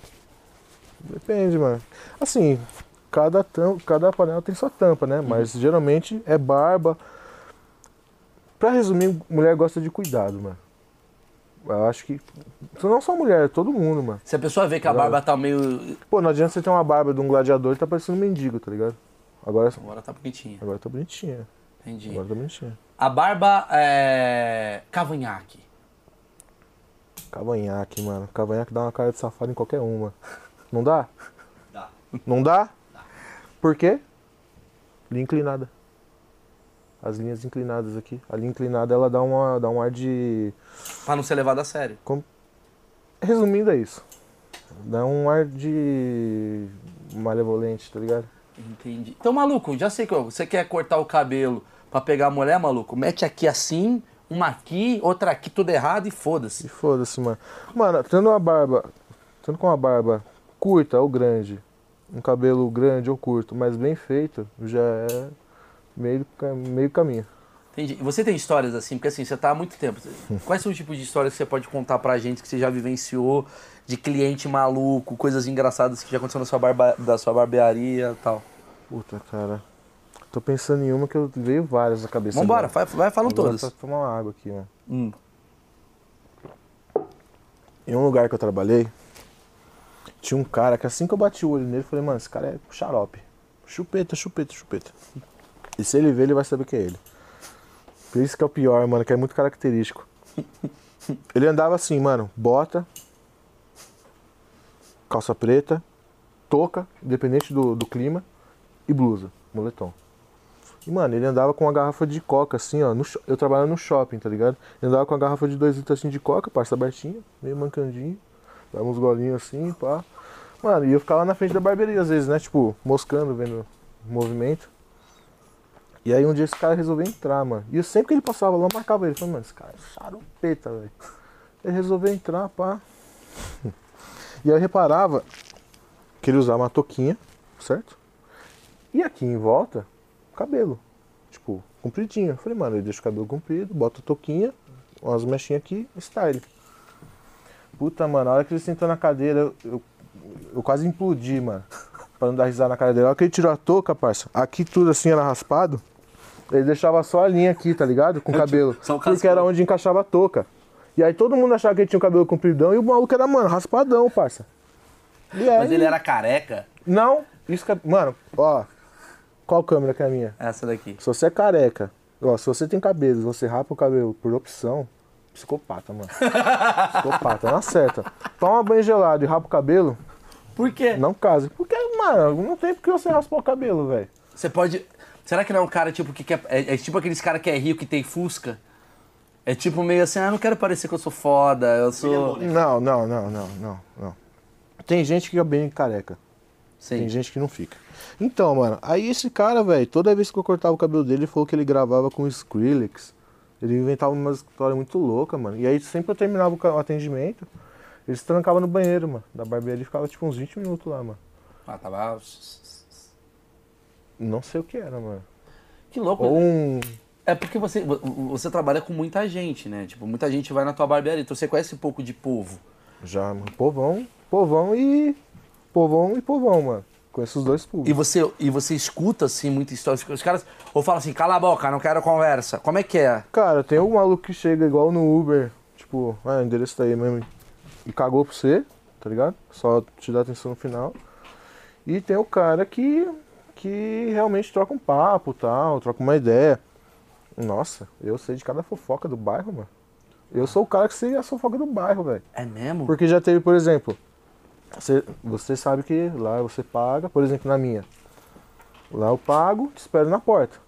Depende, mano. Assim, cada, tam, cada panela tem sua tampa, né? Mas geralmente é barba. Pra resumir, mulher gosta de cuidado, mano. Eu acho que. Não só mulher, todo mundo, mano. Se a pessoa vê que a barba tá meio. Pô, não adianta você ter uma barba de um gladiador e tá parecendo um mendigo, tá ligado? Agora, Agora tá bonitinha. agora tá bonitinha. Entendi. Agora tá bonitinha. A barba é. cavanhaque. Cavanhaque, mano. Cavanhaque dá uma cara de safado em qualquer uma. Não dá? Dá. Não dá? Por quê? Linha inclinada. As linhas inclinadas aqui. A linha inclinada ela dá, uma, dá um ar de. Pra não ser levado a sério. Resumindo, é isso. Dá um ar de. malevolente, tá ligado? Entendi. Então, maluco, já sei que você quer cortar o cabelo pra pegar a mulher, maluco? Mete aqui assim, uma aqui, outra aqui, tudo errado e E foda-se. foda-se, mano. Mano, tendo uma barba. Tendo com uma barba curta ou grande, um cabelo grande ou curto, mas bem feito, já é meio, meio caminho. Entendi. Você tem histórias assim, porque assim, você tá há muito tempo. Quais são os tipos de histórias que você pode contar pra gente que você já vivenciou de cliente maluco, coisas engraçadas que já aconteceu na sua barba, da sua barbearia e tal? Puta, cara. Tô pensando em uma que eu veio várias na cabeça. Vambora, vai, vai falando Agora todas. Pra tomar uma água aqui, mano. Hum. Em um lugar que eu trabalhei, tinha um cara que assim que eu bati o olho nele, eu falei, mano, esse cara é xarope. Chupeta, chupeta, chupeta. E se ele ver, ele vai saber que é ele. Por isso que é o pior, mano, que é muito característico. Ele andava assim, mano, bota, calça preta, touca, independente do, do clima, e blusa, moletom. E, mano, ele andava com uma garrafa de coca, assim, ó. no eu trabalhava no shopping, tá ligado? Ele andava com uma garrafa de 2 litros, assim, de coca, parça abertinha, meio mancandinho. Dava uns golinhos assim, pá. Mano, e eu ficava na frente da barbearia, às vezes, né? Tipo, moscando, vendo movimento. E aí um dia esse cara resolveu entrar, mano. E eu sempre que ele passava lá, eu marcava ele. Falei, mano, esse cara é charopeta, velho. Ele resolveu entrar, pá. E aí eu reparava que ele usava uma touquinha, certo? E aqui em volta, cabelo. Tipo, compridinho. Eu falei, mano, ele deixa o cabelo comprido, bota a touquinha, umas mechinhas aqui, style. Puta, mano, a hora que ele sentou na cadeira, eu, eu, eu quase implodi, mano. Pra não dar risada na cara dele. A hora que ele tirou a touca, parça, aqui tudo assim era raspado. Ele deixava só a linha aqui, tá ligado? Com o cabelo. Só o porque era onde encaixava a touca. E aí todo mundo achava que ele tinha o cabelo compridão e o maluco era, mano, raspadão, parça. Aí, Mas ele era careca? Não, isso que é... Mano, ó. Qual câmera que é a minha? Essa daqui. Se você é careca, ó, se você tem cabelo, você rapa o cabelo por opção, psicopata, mano. psicopata, não acerta. Toma banho gelado e rapa o cabelo, Por quê? não case. Porque, mano, não tem porque você raspar o cabelo, velho. Você pode. Será que não é um cara tipo que quer. É, é tipo aqueles cara que é rico que tem Fusca? É tipo meio assim, ah, não quero parecer que eu sou foda, eu sou. Não, não, não, não, não, não. Tem gente que fica bem careca. Sim. Tem gente que não fica. Então, mano, aí esse cara, velho, toda vez que eu cortava o cabelo dele, ele falou que ele gravava com Skrillex. Ele inventava uma história muito louca, mano. E aí sempre eu terminava o o atendimento, ele se trancava no banheiro, mano. Da barbearia e ficava tipo uns 20 minutos lá, mano. Ah, tava. Não sei o que era, mano. Que louco. Ou um. É porque você, vo- você trabalha com muita gente, né? Tipo, muita gente vai na tua barbearia, então você conhece um pouco de povo. Já, mano. Povão, povão e. Povão e povão, mano. Conheço os dois E públicos. você, e você escuta, assim, muita história. Os caras ou falam assim, cala a boca, não quero conversa. Como é que é? Cara, tem um maluco que chega igual no Uber, tipo, ah, o endereço tá aí mesmo. E cagou pra você, tá ligado? Só te dá atenção no final. E tem o cara que, que realmente troca um papo tal, troca uma ideia. Nossa, eu sei de cada fofoca do bairro, mano. Eu sou o cara que sei a fofoca do bairro, velho. É mesmo? Porque já teve, por exemplo, você, você sabe que lá você paga, por exemplo, na minha. Lá eu pago, te espero na porta.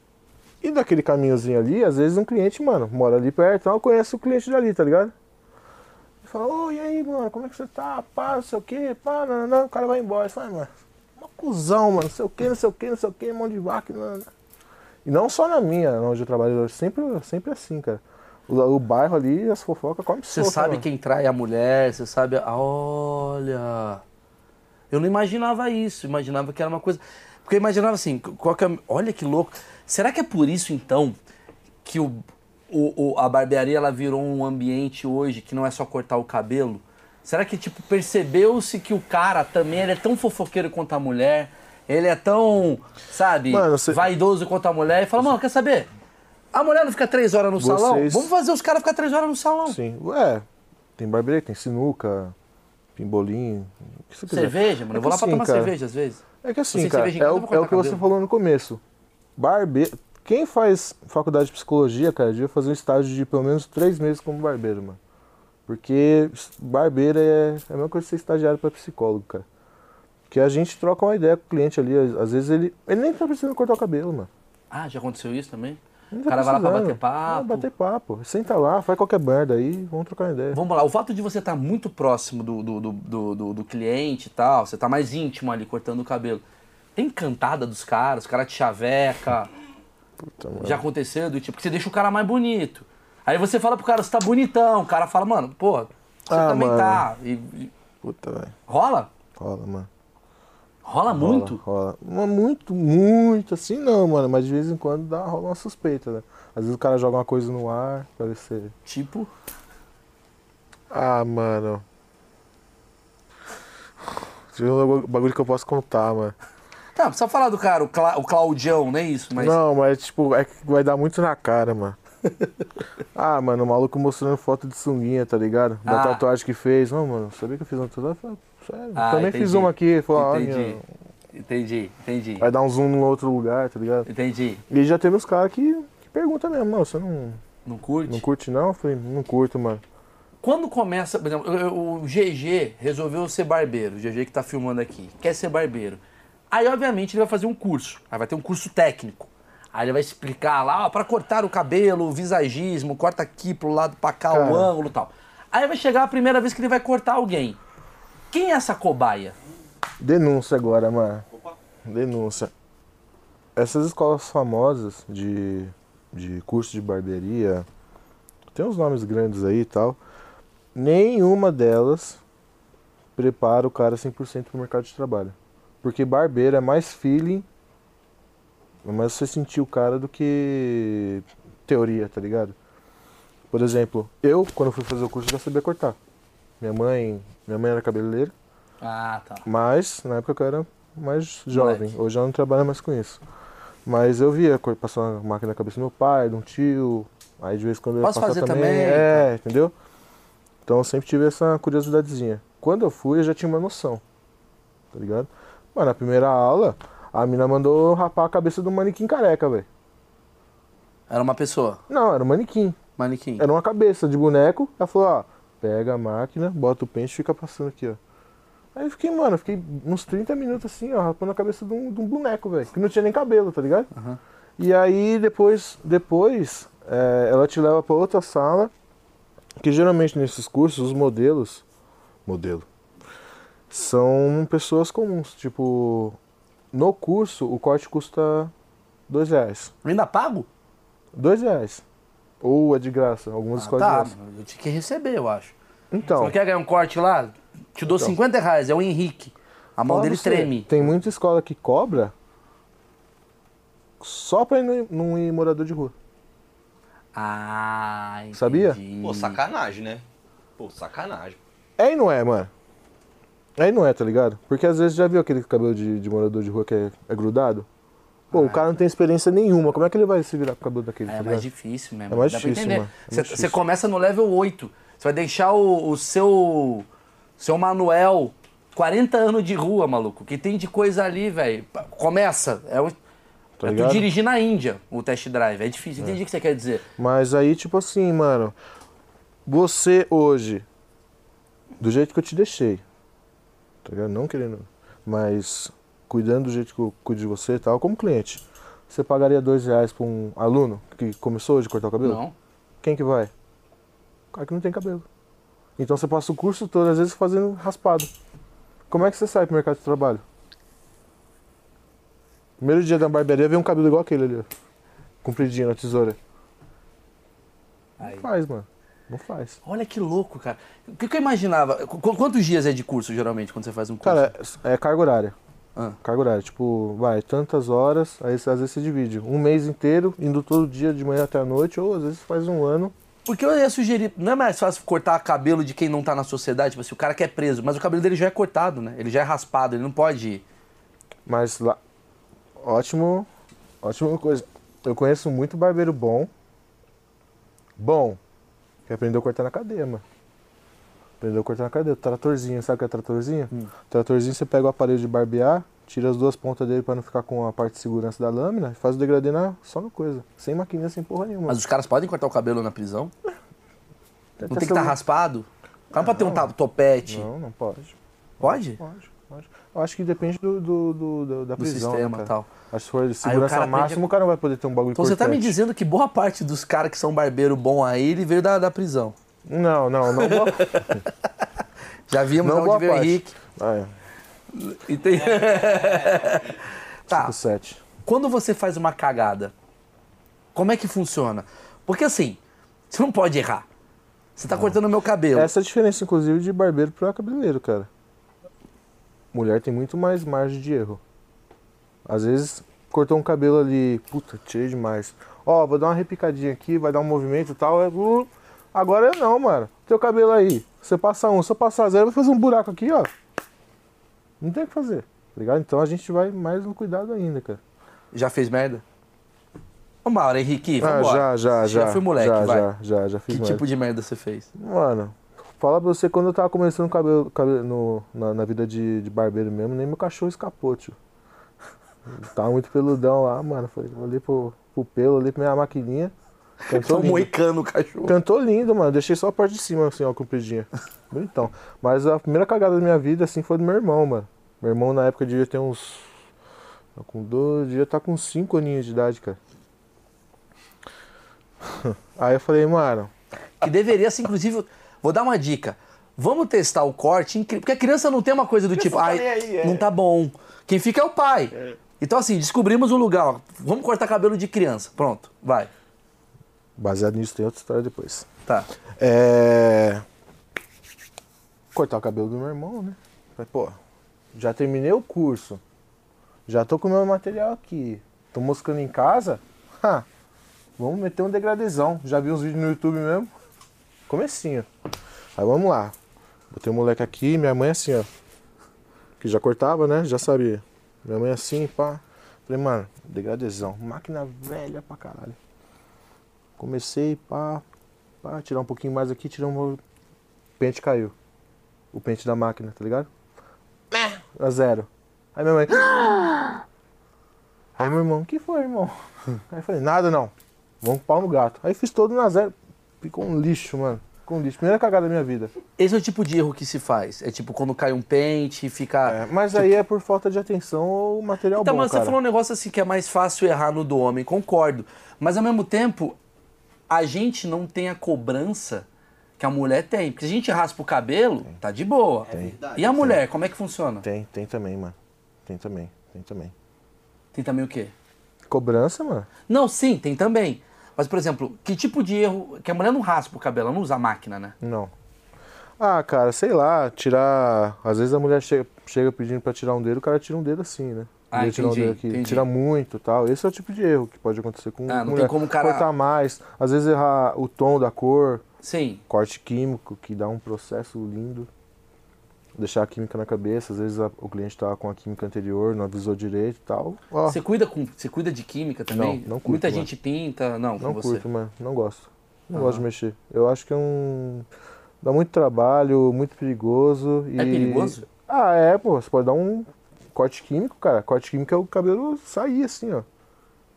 E daquele caminhozinho ali, às vezes um cliente, mano, mora ali perto, então eu conheço o cliente dali, tá ligado? E fala, ô, e aí, mano, como é que você tá? Pá, não sei o que, pá, não, não, o cara vai embora. Você fala, mano, uma cuzão, mano, não sei o que, não sei o que, não sei o que, mão de vaca, não, não. E não só na minha, onde eu trabalho, sempre, sempre assim, cara. O, o bairro ali, as fofocas comem Você sabe mano. quem trai a mulher, você sabe. a- Olha. Eu não imaginava isso, imaginava que era uma coisa. Porque eu imaginava assim, qual que é- olha que louco. Será que é por isso então que o, o- o- a barbearia ela virou um ambiente hoje que não é só cortar o cabelo? Será que tipo percebeu-se que o cara também é tão fofoqueiro quanto a mulher? Ele é tão, sabe, Mano, você- vaidoso quanto a mulher e fala, mano, quer saber? A mulher não fica três horas no salão? Vocês- Vamos fazer os caras ficar três horas no salão. Sim, é. Tem barbearia, tem sinuca, pimbolim, o que você quiser. Cerveja, mano. É eu vou lá pra assim, tomar cara, cerveja às vezes. É que assim, cara, é o, é o que você falou no começo. Barbeiro. Quem faz faculdade de psicologia, cara, devia fazer um estágio de pelo menos três meses como barbeiro, mano. Porque barbeiro é, é a mesma coisa que ser estagiário pra psicólogo, cara. Porque a gente troca uma ideia com o cliente ali, às- vezes ele. Ele nem tá precisando cortar o cabelo, mano. Ah, já aconteceu isso também? O tá cara vai lá pra bater papo. Ah, bater papo. Senta lá, faz qualquer merda aí, vamos trocar uma ideia. Vamos lá, o fato de você estar muito próximo do, do, do, do, do- cliente e tal, você tá mais íntimo ali cortando o cabelo. Tem cantada dos caras, os caras te chaveca. Puta, mano. Já aconteceu do tipo, que você deixa o cara mais bonito. Aí você fala pro cara, você tá bonitão. O cara fala, mano, pô, você Ah, também mano. tá. E- e- Puta, velho. rola? Rola, mano. Rola muito? Rola, rola. Muito, muito assim não, mano. Mas de vez em quando dá, rola uma suspeita, né? Às vezes o cara joga uma coisa no ar pra ver se. Tipo, Ah, mano. Ver um bagulho que eu posso contar, mano. não, precisa falar do cara, o, Cla o Claudião, não é isso? Mas Não, mas tipo, é que vai dar muito na cara, mano. ah, mano, o maluco mostrando foto de sunguinha, tá ligado? Da Ah. tatuagem que fez. Não, mano, sabia que eu fiz uma tatuagem? Sério, Ah, também entendi. fiz uma aqui. Falou, entendi. Entendi, entendi. vai dar um zoom no outro lugar, tá ligado? Entendi. E já teve uns caras que, que perguntam mesmo, não, você não, Não curte? não curte não? Eu falei, não curto, mano. Quando começa, por exemplo, o GG resolveu ser barbeiro, o GG que tá filmando aqui, quer ser barbeiro. Aí, obviamente, ele vai fazer um curso. Aí vai ter um curso técnico. Aí ele vai explicar lá, ó, pra cortar o cabelo, o visagismo, corta aqui pro lado pra cá, o Cara. ângulo e tal. Aí vai chegar a primeira vez que ele vai cortar alguém. Quem é essa cobaia? Denúncia agora, mano. Denúncia. Essas escolas famosas de, de curso de barbearia, tem uns nomes grandes aí e tal. Nenhuma delas prepara o cara 100% pro mercado de trabalho. Porque barbeiro é mais feeling, é mais você sentir o cara do que teoria, tá ligado? Por exemplo, eu, quando fui fazer o curso, já sabia cortar. Minha mãe, minha mãe era cabeleireira. Ah, tá. Mas na época eu era mais jovem. Moleque. Hoje eu não trabalho mais com isso. Mas eu via passar uma máquina na cabeça do meu pai, de um tio. Aí de vez em quando eu ia Posso passar fazer também. também, É, entendeu? Então eu sempre tive essa curiosidadezinha. Quando eu fui, eu já tinha uma noção. Tá ligado? Mano, na primeira aula, a mina mandou rapar a cabeça do manequim careca, velho. Era uma pessoa, Não, era um manequim. manequim. Era uma cabeça de boneco. Ela falou, ó, pega a máquina, bota o pente e fica passando aqui, ó. Aí eu fiquei, mano, eu fiquei uns 30 minutos assim, ó, rapando a cabeça de um, de um boneco, velho. Que não tinha nem cabelo, tá ligado? Aham. E aí depois, depois é, ela te leva pra outra sala, que geralmente nesses cursos os modelos, modelo, são pessoas comuns. Tipo, no curso o corte custa dois reais. Ainda pago? Dois reais. Ou é de graça, algumas Ah, escolas de tá, graça. eu tinha que receber, eu acho. Você Então, não quer ganhar um corte lá? Te dou Então. 50 reais, é o Henrique. A mão fala dele você, treme. Tem muita escola que cobra só pra ir não ir morador de rua. Ah, entendi. Sabia? Pô, sacanagem, né? Pô, sacanagem. É e não é, mano. É e não é, tá ligado? Porque às vezes já viu aquele cabelo de, de morador de rua que é, é grudado? Pô, o cara não tem experiência nenhuma. Como é que ele vai se virar com o cabelo daquele? É tá mais ligado? difícil mesmo. É mais Dá difícil, entender. mano. É Você, começa no level 8. Você vai deixar o, o seu. Seu Manuel, 40 anos de rua, maluco. Que tem de coisa ali, velho. Começa. É, o, Tá é tu dirigir na Índia o test drive. É difícil. Entendi o que você quer dizer. Mas aí, tipo assim, mano. Você hoje, do jeito que eu te deixei, tá ligado? Não querendo, mas cuidando do jeito que eu cuido de você e tal, como cliente, você pagaria dois reais pra um aluno que começou hoje a cortar o cabelo? Não. Quem que vai? O cara que não tem cabelo. Então você passa o curso todo, às vezes, fazendo raspado. Como é que você sai pro mercado de trabalho? Primeiro dia da barbearia vem um cabelo igual aquele ali, ó. Compridinho na tesoura. Aí. Não faz, mano. Não faz. Olha que louco, cara. O que, que eu imaginava? Qu- quantos dias é de curso, geralmente, quando você faz um curso? Cara, é, é carga horária. Ah. Carga horária. Tipo, vai, tantas horas, aí às vezes você divide. Um mês inteiro, indo todo dia de manhã até a noite, ou às vezes faz um ano. Porque eu ia sugerir, não é mais fácil cortar cabelo de quem não tá na sociedade, tipo assim, o cara que é preso, mas o cabelo dele já é cortado, né? Ele já é raspado, ele não pode. Mas lá. Ótimo. Ótima coisa. Eu conheço muito barbeiro bom. Bom. Que aprendeu a cortar na cadeia, mano. Aprendeu a cortar na cadeia. Tratorzinho, sabe o que é tratorzinho? Tratorzinho você pega o aparelho de barbear, tira as duas pontas dele pra não ficar com a parte de segurança da lâmina e faz o degradê na, só no coisa. Sem maquininha, sem porra nenhuma. Mas os caras podem cortar o cabelo na prisão? Não tem que estar raspado? O cara não pode ter um topete. Não, não pode. Pode? Pode, pode. Eu acho que depende do, do, do- do- da Do prisão. né, sistema e cara? tal. Acho que se for de segurança aprende máxima, o cara não vai poder ter um bagulho Então você tá me cortante. dizendo que boa parte dos caras que são barbeiro bom aí, ele veio da, da prisão. Não, não, não. Boa... Já vimos Não, onde. Henrique. ah, é. E tem... tá, 5-7. quando você faz uma cagada, como é que funciona? Porque assim, você não pode errar. Você tá cortando o meu cabelo. Essa é a diferença, inclusive, de barbeiro pra cabeleireiro, cara. Mulher tem muito mais margem de erro. Às vezes, cortou um cabelo ali, puta, tirei demais. Ó, vou dar uma repicadinha aqui, vai dar um movimento e tal. é, uh, Agora não, mano. Teu cabelo aí, você passa um, se eu passar zero, vai fazer um buraco aqui, ó. Não tem o que fazer, tá ligado? Então a gente vai mais no cuidado ainda, cara. Já fez merda? Vamos lá, Henrique, Ah, vambora. já, já, já. Já fui moleque, já, vai. Já, já, já fiz Que merda. tipo de merda você fez? Mano, fala pra você, quando eu tava começando cabelo, cabelo no, na, na vida de, de barbeiro mesmo, nem meu cachorro escapou, tio. Tava muito peludão lá, mano. Foi, olhei pro, pro pelo, olhei pra minha maquininha. Cantou Tô lindo. moicano o cachorro. Cantou lindo, mano. Deixei só a parte de cima, assim, ó, compridinha. Bonitão. Mas a primeira cagada da minha vida, assim, foi do meu irmão, mano. Meu irmão, na época, devia ter uns... tá Com dois, devia estar com cinco aninhos de idade, cara. Aí eu falei, mano, Que deveria ser, inclusive, vou dar uma dica. Vamos testar o corte, porque a criança não tem uma coisa do tipo, tá ai, aí, é." não tá bom. Quem fica é o pai. Então, assim, descobrimos um lugar. ó, Vamos cortar cabelo de criança. Pronto, vai. Baseado nisso tem outra história depois. Tá. É. Cortar o cabelo do meu irmão, né? Falei, pô, já terminei o curso. Já tô com o meu material aqui. Tô moscando em casa. Ha, vamos meter um degradezão. Já vi uns vídeos no YouTube mesmo. Comecinho. Aí vamos lá. Botei o moleque aqui, minha mãe assim, ó. Que já cortava, né? Já sabia. Minha mãe assim, pá. Falei, mano, degradezão. Máquina velha pra caralho. Comecei, pá, pá, tirar um pouquinho mais aqui, tirar um. O pente caiu. O pente da máquina, tá ligado? A zero. Aí minha mãe. Aí meu irmão, o que foi, irmão? Aí eu falei, nada não. Vamos com pau no gato. Aí fiz todo na zero. Ficou um lixo, mano. Ficou com lixo. Primeira cagada da minha vida. Esse é o tipo de erro que se faz. É tipo quando cai um pente, fica. É, mas aí é por falta de atenção ou material Então, bom, mas você falou um negócio assim que é mais fácil errar no do homem, concordo. Mas ao mesmo tempo, a gente não tem a cobrança que a mulher tem. Porque se a gente raspa o cabelo, tá de boa. verdade. E a mulher, como é que funciona? Tem, tem também, mano. Tem também, tem também. Tem também o quê? Cobrança, mano? Não, sim, tem também. Mas, por exemplo, que tipo de erro. Que a mulher não raspa o cabelo, ela não usa máquina, né? Não. Ah, cara, sei lá, tirar. Às vezes a mulher chega, chega pedindo pra tirar um dedo, o cara tira um dedo assim, né? Ah, tirar entendi, dedo aqui, entendi. tira muito e tal. Esse é o tipo de erro que pode acontecer com Ah, não tem mulher. como o cara- Cortar mais, às vezes errar o tom da cor, Sim. corte químico, que dá um processo lindo. Deixar a química na cabeça, às vezes a- o cliente tá com a química anterior, não avisou direito e tal. Você cuida, com, você cuida de química também? Não, não curto, Muita mano. gente pinta. Não, não curto, mano. Não gosto. Não Aham. gosto de mexer. Eu acho que é um. Dá muito trabalho, muito perigoso. E... É perigoso? Ah, é, pô. Você pode dar um corte químico, cara. Corte químico é o cabelo sair assim, ó.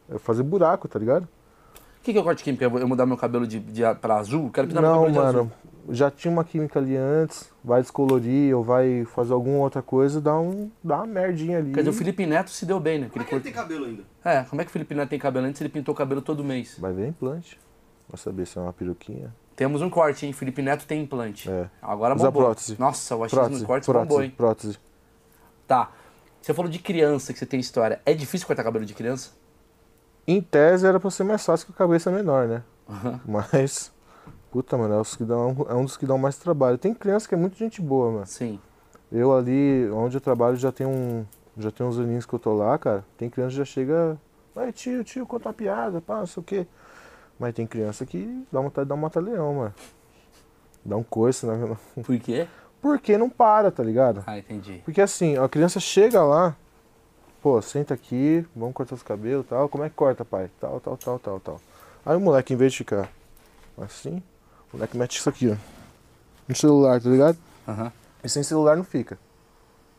É fazer buraco, tá ligado? O que, que é o corte químico? Eu mudar meu cabelo de, de, pra azul? Quero pintar meu não, de mano. azul. Já tinha uma química ali antes, vai descolorir ou vai fazer alguma outra coisa, dá, um, dá uma merdinha ali. Quer dizer, o Felipe Neto se deu bem, né? Como é que ele tem cabelo ainda? É, como é que o Felipe Neto tem cabelo antes? Ele pintou o cabelo todo mês. Vai ver implante. Vai saber se é uma peruquinha. Temos um corte, hein? Felipe Neto tem implante. É. Agora Usa bombou. prótese. Nossa, o achismo Prótese, no corte prótese, bombou, hein? prótese. Tá. Você falou de criança, que você tem história. É difícil cortar cabelo de criança? Em tese era pra ser mais fácil que a cabeça é menor, né? Aham. Mas, puta, mano, é, os que dão, é um dos que dão mais trabalho. Tem criança que é muito gente boa, mano. Sim. Eu ali, onde eu trabalho, já tem um. Já tem uns aninhos que eu tô lá, cara. Tem criança que já chega. Vai, tio, tio, conta uma piada, pá, não sei o quê. Mas tem criança que dá vontade de dar um mata-leão, mano. Dá um coice, né? Por quê? Porque não para, tá ligado? Ah, entendi. Porque assim, a criança chega lá, pô, senta aqui, vamos cortar os cabelos e tal. Como é que corta, pai? Tal, tal, tal, tal, tal. Aí o moleque, em vez de ficar assim, o moleque mete isso aqui, ó. No celular, tá ligado? Aham. E sem celular não fica.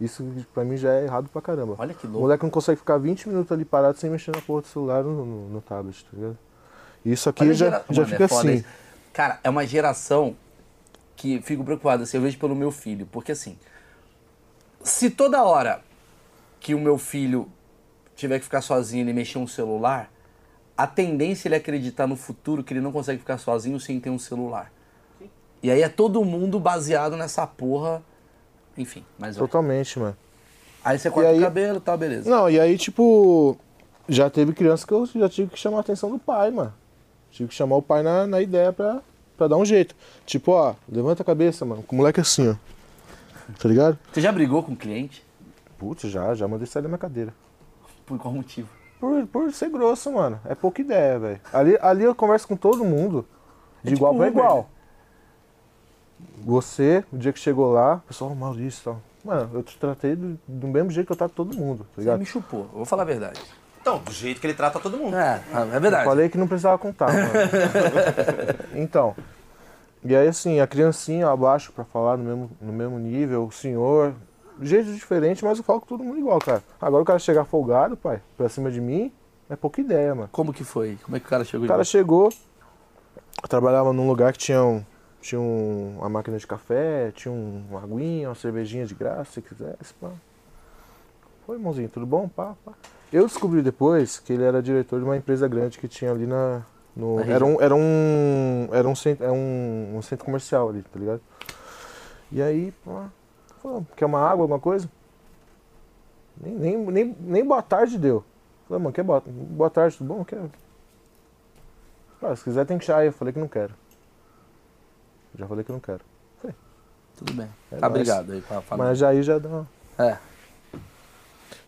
Isso pra mim já é errado pra caramba. Olha que O louco. moleque não consegue ficar 20 minutos ali parado sem mexer na porra do celular no, no, no tablet, tá ligado? Isso aqui Olha já, gera- já Mano, fica é assim. isso. Cara, é uma geração que fico preocupado, assim, eu vejo pelo meu filho. Porque assim, se toda hora que o meu filho tiver que ficar sozinho e mexer um celular, a tendência é ele acreditar no futuro que ele não consegue ficar sozinho sem ter um celular. E aí é todo mundo baseado nessa porra. Enfim, mas. Totalmente, mano. Aí você corta aí- o cabelo e tal, beleza. Não, e aí, tipo, já teve criança que eu já tive que chamar a atenção do pai, mano. Tive que chamar o pai na, na ideia pra, pra dar um jeito. Tipo, ó, levanta a cabeça, mano. Com o moleque assim, ó. Tá ligado? Você já brigou com o cliente? Putz, já, já mandei sair da minha cadeira. Por qual motivo? Por, por ser grosso, mano. É pouca ideia, velho. Ali, ali eu converso com todo mundo. De É igual tipo pra Uber, igual. Você, o dia que chegou lá, o pessoal, "Ô, Maurício e tal. Mano, eu te tratei do, do mesmo jeito que eu trato todo mundo, tá Você ligado? me chupou, eu vou falar a verdade. Então, do jeito que ele trata todo mundo. É, é verdade. Falei que não precisava contar, mano. então. E aí, assim, a criancinha abaixo pra falar no mesmo, no mesmo nível, o senhor. Jeito diferente, mas eu falo com todo mundo igual, cara. Agora o cara chegar folgado, pai, pra cima de mim, é pouca ideia, mano. Como que foi? Como é que o cara chegou O cara de chegou, eu trabalhava num lugar que tinha, um, tinha um- uma máquina de café, tinha um, uma aguinha, uma cervejinha de graça, se quisesse, pá. Foi, irmãozinho, tudo bom? Pá, pá. Eu descobri depois que ele era diretor de uma empresa grande que tinha ali na. No, Na era um, era um. Era um centro, é um, um centro comercial ali, tá ligado? E aí, falou, quer uma água, alguma coisa? Nem, nem, nem, nem boa tarde deu. Falei, mano, quer boa, boa tarde, tudo bom? Quero. Ah, se quiser tem chá aí. Eu falei que não quero. Já falei que não quero. Tudo bem. É tá, nóis. obrigado aí pra falar. Mas já aí já dá. É.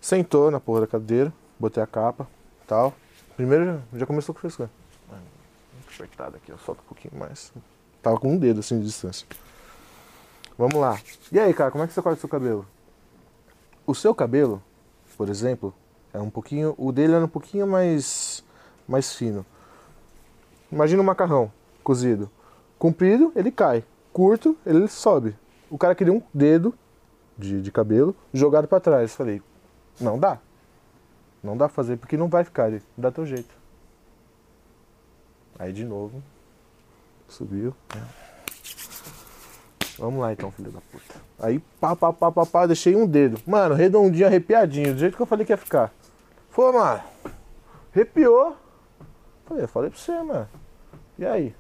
Sentou na porra da cadeira, botei a capa tal. Primeiro já começou com. Mano, muito apertado aqui, ó. Solta um pouquinho mais. Tava com um dedo assim de distância. Vamos lá. E aí, cara, como é que você corta o seu cabelo? O seu cabelo, por exemplo, é um pouquinho. O dele era um pouquinho mais. mais fino. Imagina um macarrão cozido. Comprido, ele cai. Curto, ele sobe. O cara queria um dedo de, de cabelo jogado pra trás. Falei, não dá. Não dá pra fazer porque não vai ficar ali. Dá teu jeito. Aí de novo. Subiu. né? Vamos lá então, filho da puta. Aí, pá, pá, pá, pá, pá, deixei um dedo. Mano, redondinho, arrepiadinho, do jeito que eu falei que ia ficar. Foi, mano. Arrepiou. Falei, eu falei pra você, mano. E aí?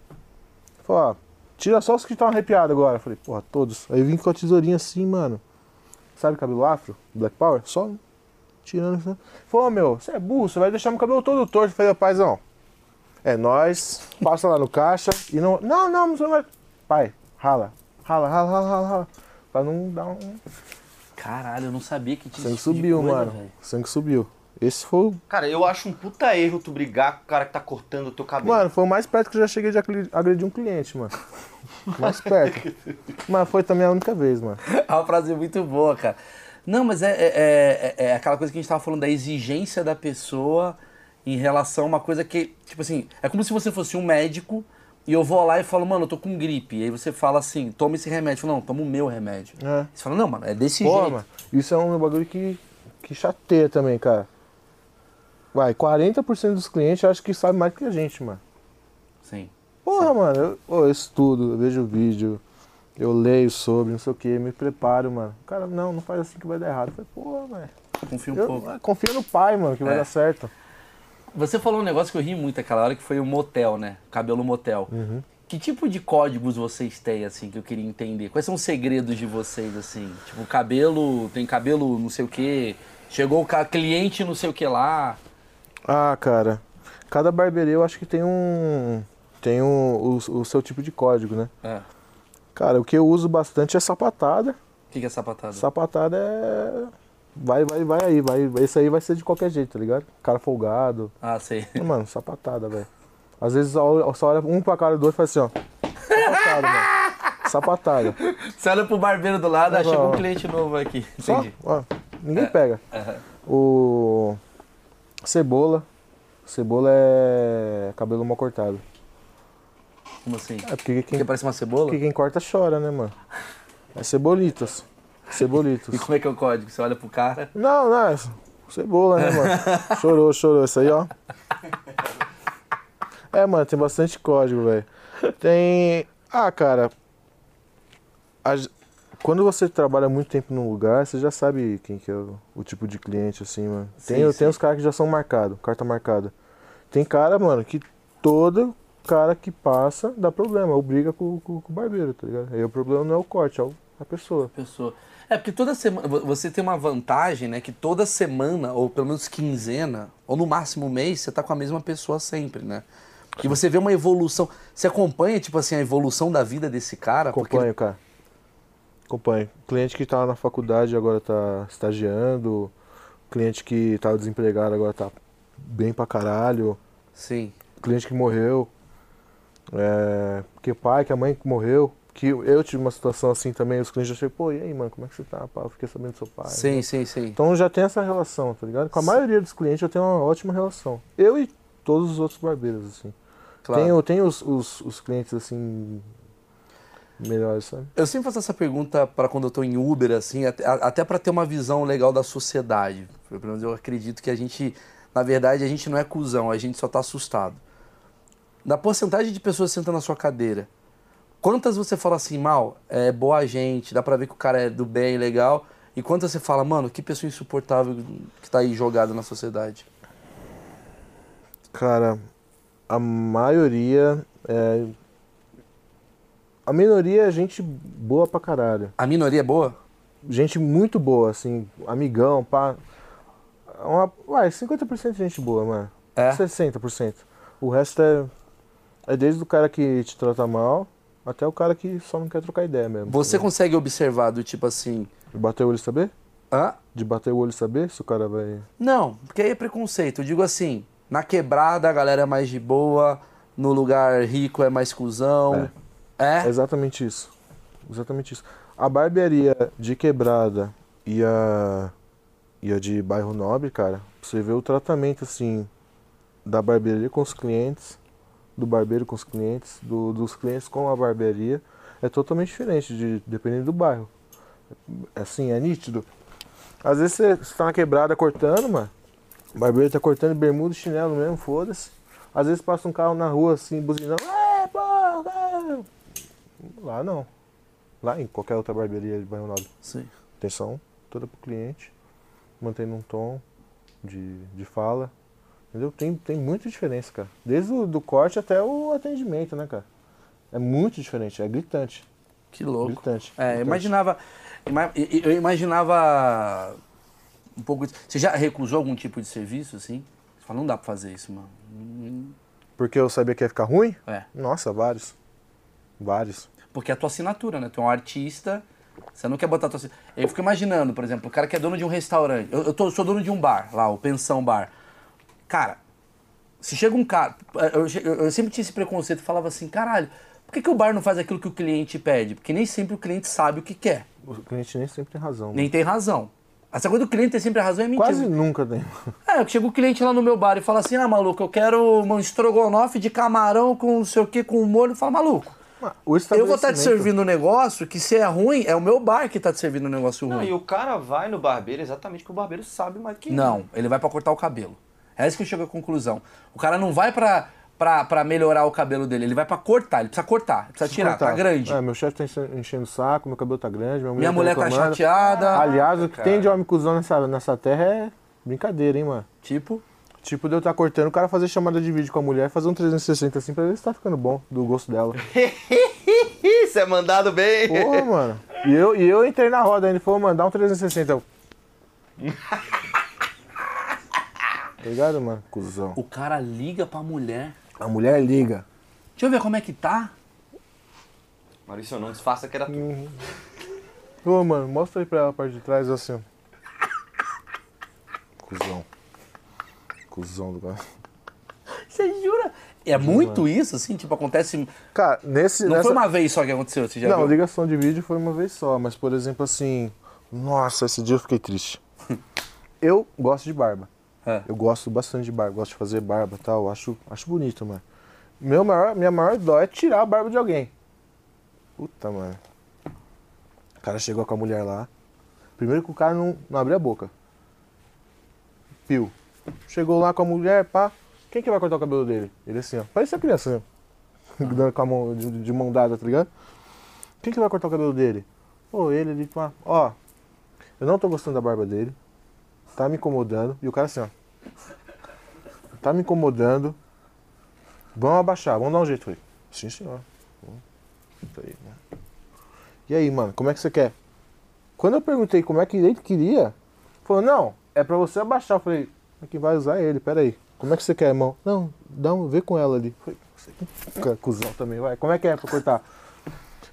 Falei, ó, tira só os que estão arrepiados agora. Falei, porra, todos. Aí vim com a tesourinha assim, mano. Sabe cabelo afro? Black Power? Só tirando. Falei, ô, meu, você é burro, você vai deixar meu cabelo todo torto. Falei, paizão, é nós, passa lá no caixa e não. Não, não, você não vai. Pai, rala, rala, rala, rala, rala, rala. Pra não dar um. Caralho, eu não sabia que tinha sangue tipo subiu, coisa, mano. velho. O sangue subiu. Esse foi o. Cara, eu acho um puta erro tu brigar com o cara que tá cortando o teu cabelo. Mano, foi o mais perto que eu já cheguei de agre- agredir um cliente, mano. Mais perto. Mas foi também a única vez, mano. É uma frase muito boa, cara. Não, mas é, é, é- é aquela coisa que a gente tava falando da exigência da pessoa em relação a uma coisa que, tipo assim, é como se você fosse um médico e eu vou lá e falo, mano, eu tô com gripe. E aí você fala assim, toma esse remédio. Eu falo, não, toma o meu remédio. É. Você fala, não, mano, é desse Pô, jeito. mano, isso é um bagulho que, que chateia também, cara. Vai, 40% dos clientes acham que sabe mais que a gente, mano. Sim. Porra, mano, eu, eu estudo, eu vejo vídeo, eu leio sobre, não sei o que, me preparo, mano. Cara, não, não faz assim que vai dar errado. Eu falei, porra, velho. Confia um Eu pouco. ah, confio no pai, mano, que vai É. dar certo. Você falou um negócio que eu ri muito aquela hora, que foi o motel, né? Cabelo motel. Uhum. Que tipo de códigos vocês têm, assim, que eu queria entender? Quais são os segredos de vocês, assim? Tipo, cabelo, tem cabelo não sei o quê, chegou o cliente não sei o que lá. Ah, cara, cada barbearia eu acho que tem um. Tem um, o, o seu tipo de código, né? É. Cara, o que eu uso bastante é sapatada. O que, que é sapatada? Sapatada é. Vai, vai, vai aí, vai. Esse aí vai ser de qualquer jeito, tá ligado? Cara folgado. Ah, sei. Mano, sapatada, velho. Às vezes só só olha um pra cara do outro e faz assim, ó. Sapatada, mano. Sapatada. Você olha pro barbeiro do lado, ah, um cliente novo aqui. Só, Entendi. ó. Ninguém pega. Aham. O. Cebola. Cebola é cabelo mal cortado. Como assim? É porque quem, Porque parece uma cebola? porque quem corta chora, né, mano? É cebolitas. Cebolitas. E como é que é o código? Você olha pro cara. Não, não, é cebola, né, mano? Chorou, chorou. Isso aí, ó. É, mano, tem bastante código, velho. Tem. Ah, cara. a- Quando você trabalha muito tempo num lugar, você já sabe quem que é o, o tipo de cliente, assim, mano. Tem, Sim, sim. tem os caras que já são marcados, carta marcada. Tem cara, mano, que todo cara que passa dá problema, ou briga com, com- com o barbeiro, tá ligado? Aí o problema não é o corte, é o- a pessoa. Pessoa. É, porque toda semana. vo- Você tem uma vantagem, né? Que toda semana, ou pelo menos quinzena, ou no máximo mês, você tá com a mesma pessoa sempre, né? E você vê uma evolução. Você acompanha, tipo assim, a evolução da vida desse cara? porque Acompanho, cara. Acompanho. Cliente que tá na faculdade agora tá estagiando. Cliente que tá desempregado agora tá bem pra caralho. Sim. Cliente que morreu. É, que o pai, que a mãe morreu. Que eu tive uma situação assim também. Os clientes já chegam, pô, e aí, mano, como é que você tá? Pá, eu fiquei sabendo do seu pai. Sim, sim, sim. Então já tem essa relação, tá ligado? Com a maioria dos clientes eu tenho uma ótima relação. Eu e todos os outros barbeiros, assim. Claro. Tenho, tenho os, os, os clientes, assim, melhores, sabe? Eu sempre faço essa pergunta para quando eu tô em Uber, assim, até, até para ter uma visão legal da sociedade. Pelo menos eu acredito que a gente, na verdade, a gente não é cuzão, a gente só tá assustado. Da porcentagem de pessoas que sentam na sua cadeira, quantas você fala assim, mal, é boa gente, dá pra ver que o cara é do bem, legal, e quantas você fala, mano, que pessoa insuportável que tá aí jogada na sociedade? Cara, a maioria é. A minoria é gente boa pra caralho. A minoria é boa? Gente muito boa, assim, amigão, pá. Uma, vai, 50% de gente boa, mano. É? 60%. O resto é. É desde o cara que te trata mal até o cara que só não quer trocar ideia mesmo. Você consegue observar do tipo assim, De bater o olho e saber? hã? De bater o olho e saber se o cara vai. Não, porque aí é preconceito. Eu digo assim, na quebrada a galera é mais de boa, no lugar rico é mais cuzão. É? É exatamente isso. Exatamente isso. A barbearia de quebrada e a, e a de bairro nobre, cara, você vê o tratamento assim da barbearia com os clientes, do barbeiro com os clientes, do- dos clientes com a barbearia, é totalmente diferente, de, dependendo do bairro. Assim, é nítido. Às vezes você está na quebrada cortando, mano. O barbeiro tá cortando bermuda e chinelo mesmo, foda-se. Às vezes passa um carro na rua assim, buzinando. É, é. Lá não. Lá em qualquer outra barbearia de banho nobre. Sim. Atenção toda pro cliente, mantendo um tom de, de fala. Entendeu? Tem, tem muita diferença, cara. Desde o do corte até o atendimento, né, cara? É muito diferente, é gritante. Que louco. Gritante. É, gritante. imaginava. ima- Eu imaginava um pouco. isso. Você já recusou algum tipo de serviço, assim? Você fala, não dá pra fazer isso, mano. Hum, Porque eu sabia que ia ficar ruim? É. Nossa, vários. Vários. Porque é a tua assinatura, né? Tu é um artista, você não quer botar a tua assinatura. Eu fico imaginando, por exemplo, o cara que é dono de um restaurante. Eu, eu tô- sou dono de um bar, lá, o Pensão Bar. Cara, se chega um cara. Eu, eu- sempre tinha esse preconceito, falava assim, caralho, por que, que o bar não faz aquilo que o cliente pede? Porque nem sempre o cliente sabe o que quer. O cliente nem sempre tem razão. Nem tem razão. Essa coisa do cliente ter sempre razão é mentira. Quase nunca tem. É, chega o cliente lá no meu bar e fala assim, ah, maluco, eu quero um estrogonofe de camarão com não sei o que, com molho. Fala, maluco, O eu vou estar te estabelecimento- servindo um negócio que se é ruim, é o meu bar que tá te servindo um negócio Não, ruim. e o cara vai no barbeiro exatamente porque o barbeiro sabe mais do que ele. Não, ele vai pra cortar o cabelo. É isso que eu chego à conclusão. O cara não vai pra, pra, pra melhorar o cabelo dele, ele vai pra cortar, ele precisa cortar, ele precisa tirar, tá Cortar. grande. É, meu chefe tá enche- enchendo o saco, meu cabelo tá grande, minha mulher, Minha mulher tá chateada. Aliás, o que cara. tem de homem cuzão nessa, nessa terra é brincadeira, hein, mano. Tipo, Tipo, de eu estar cortando, o cara fazer chamada de vídeo com a mulher, fazer um 360 assim pra ver se tá ficando bom, do gosto dela. Isso é mandado bem. Porra, mano. E eu, e eu entrei na roda, ele falou, mano, dá um 360. Eu... tá ligado, mano? Cuzão. o cara liga pra mulher. A mulher liga. Deixa eu ver como é que tá. Maurício, não disfarça que era tu. Ô, mano, mostra aí pra ela a parte de trás, assim, ó. Cuzão. Cuzão do cara. Você jura? É muito isso, assim? Tipo, acontece. Cara, nesse. Não nessa... foi uma vez só que aconteceu, você já Não, viu? ligação de vídeo foi uma vez só, mas por exemplo assim. Nossa, esse dia eu fiquei triste. eu gosto de barba. É. Eu gosto bastante de barba, gosto de fazer barba e tal, acho, acho bonito, mano. Meu maior, minha maior dó é tirar a barba de alguém. Puta, mano. O cara chegou com a mulher lá. Primeiro que o cara não, não abriu a boca. Pio. Chegou lá com a mulher, pá. Quem que vai cortar o cabelo dele? Ele assim, ó. Parece a criança, assim, ó. Dando com a mão, de, de mão dada, tá ligado? Quem que vai cortar o cabelo dele? Pô, ele ali, pá. Ó, eu não tô gostando da barba dele. Tá me incomodando. E o cara assim, ó. Tá me incomodando. Vamos abaixar, vamos dar um jeito. Falei, sim senhor. Aí, né? E aí, mano, como é que você quer? Quando eu perguntei como é que ele queria, falou, não, é pra você abaixar. Eu falei, mas quem vai usar é ele, peraí. Como é que você quer, irmão? Não, dá um, vê com ela ali. Falei, você cuzão também, vai. Como é que é pra cortar?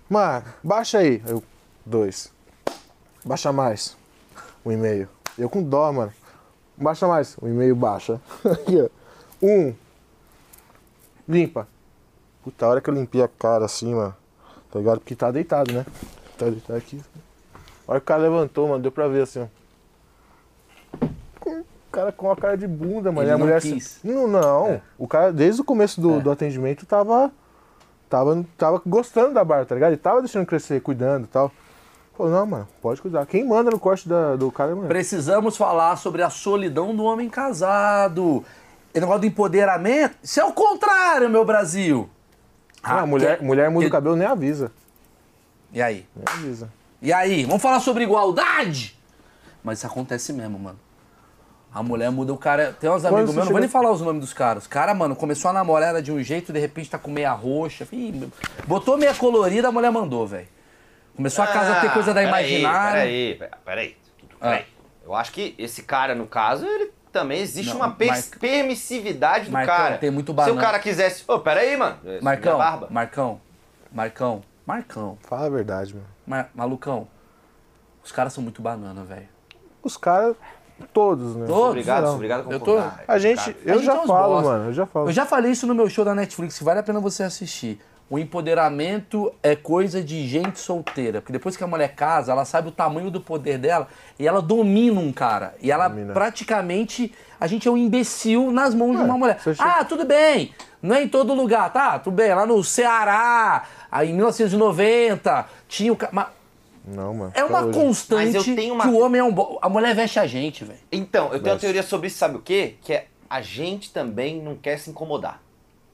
Mano, baixa aí. Eu, dois. Baixa mais. Um e meio. Eu com dó, mano. Baixa mais. Um e meio baixa. Aqui, ó. Um. Limpa. Puta, a hora que eu limpei a cara assim, mano. Tá ligado? Porque tá deitado, né? Tá deitado aqui. A hora que o cara levantou, mano, deu pra ver assim, ó. O cara com a cara de bunda, mano. Ele e a não mulher quis. assim. Não, não. É. O cara, desde o começo do, É. do atendimento, tava. Tava, tava gostando da barba, tá ligado? Ele tava deixando crescer, cuidando e tal. Falou, não, mano, pode cuidar. Quem manda no corte da- do cara é mulher. Precisamos falar sobre a solidão do homem casado. E negócio do empoderamento. Isso é o contrário, meu Brasil. Ah, mulher, que- mulher muda que- o cabelo nem avisa. E aí? Nem avisa. E aí? Vamos falar sobre igualdade? Mas isso acontece mesmo, mano. A mulher muda o cara. Tem uns amigos meus, não vou nem falar os nomes dos caras. Cara, mano, começou a namorar de um jeito, de repente tá com meia roxa. Ih, botou meia colorida, a mulher mandou, velho. Começou a casa a ter coisa da Ah, peraí, imaginária. Peraí, peraí, peraí. peraí. Eu acho que esse cara, no caso, ele também existe Não, uma per- permissividade do Marcão, cara. tem muito Se banana. o cara quisesse. Ô, peraí, mano. essa Marcão, barba. Marcão, Marcão, Marcão, Fala a verdade, mano. Mar- malucão. Os caras são muito banana, velho. Os caras, todos, né? Todos? Obrigado, obrigado a Eu tô-. A gente, eu gente já é falo, bosta. mano, eu já falo. Eu já falei isso no meu show da Netflix, vale a pena você assistir. O empoderamento é coisa de gente solteira. Porque depois que a mulher casa, ela sabe o tamanho do poder dela e ela domina um cara. E ela Domina. praticamente. A gente é um imbecil nas mãos de uma mulher. Ah, tudo bem. Não é em todo lugar, tá? Tudo bem. Lá no Ceará, aí em 1990, tinha o. mas Não, mano. É uma hoje. constante Mas eu tenho uma- que o homem é um. bo- A mulher veste a gente, velho. Então, eu tenho uma Veste. teoria sobre isso, sabe o quê? Que é a gente também não quer se incomodar.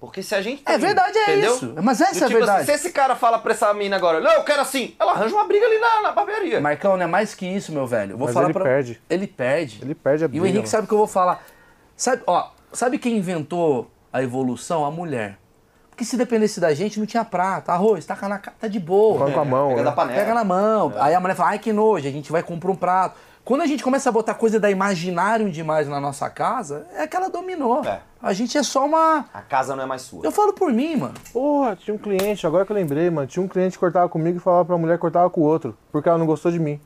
Porque se a gente. É verdade, é entendeu? isso. Mas essa Do é a tipo verdade. assim, se esse cara fala pra essa mina agora, não, eu quero assim, ela arranja uma briga ali na, na barbearia. Marcão, não é mais que isso, meu velho. Eu Vou Mas falar ele pra... perde. Ele perde. Ele perde a E briga. o Henrique mano. sabe o que eu vou falar. Sabe, ó, sabe quem inventou a evolução? A mulher. Porque se dependesse da gente, não tinha prata. Arroz, taca na cara, tá de boa. Come com a mão. Pega né? da panela. Pega na mão. Aí a mulher fala, ai que nojo, a gente vai comprar um prato. Quando a gente começa a botar coisa da imaginário demais na nossa casa, é que ela dominou. É. A gente é só uma. A casa não é mais sua. Eu falo por mim, mano. Porra, tinha um cliente, agora que eu lembrei, mano. Tinha um cliente que cortava comigo e falava pra mulher que cortava com o outro. Porque ela não gostou de mim.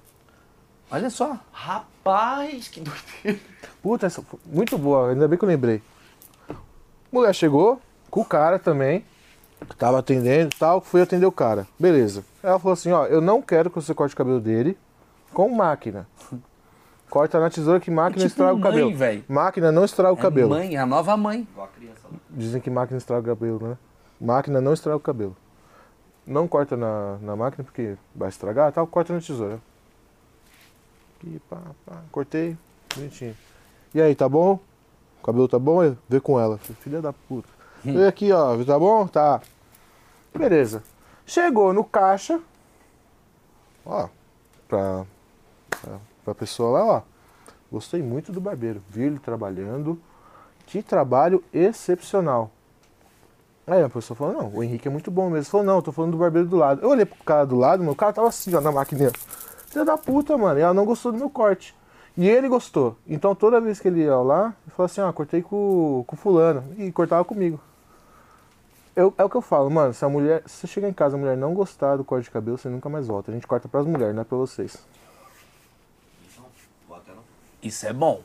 Olha só. Rapaz, que doideira. Puta, essa foi muito boa, ainda bem que eu lembrei. Mulher chegou, com o cara também, que tava atendendo e tal, fui atender o cara. Beleza. Ela falou assim, ó, eu não quero que você corte o cabelo dele com máquina. Corta na tesoura que máquina É tipo estraga o mãe, cabelo. velho. Máquina não estraga o É cabelo. mãe, é a nova mãe. Dizem que máquina estraga o cabelo, né? Máquina não estraga o cabelo. Não corta na, na máquina porque vai estragar, tal, corta na tesoura. E pá, pá, cortei, bonitinho. E aí, tá bom? O cabelo tá bom? Vê com ela. Filha da puta. Vê aqui, ó, tá bom? Tá. Beleza. Chegou no caixa. Ó, pra, pra, pra pessoa lá, ó. Gostei muito do barbeiro. Vi ele trabalhando. Que trabalho excepcional. Aí a pessoa falou, não, o Henrique é muito bom mesmo. Falou, não, eu tô falando do barbeiro do lado. Eu olhei pro cara do lado, meu cara tava assim, ó, na máquina. Filha da puta, mano. E ela não gostou do meu corte. E ele gostou. Então toda vez que ele ia lá, ele falou assim, ah, cortei com, com fulano. E cortava comigo. Eu, é o que eu falo, mano, se a mulher. Se você chegar em casa a mulher não gostar do corte de cabelo, você nunca mais volta. A gente corta pras mulheres, não é pra vocês. Isso é bom.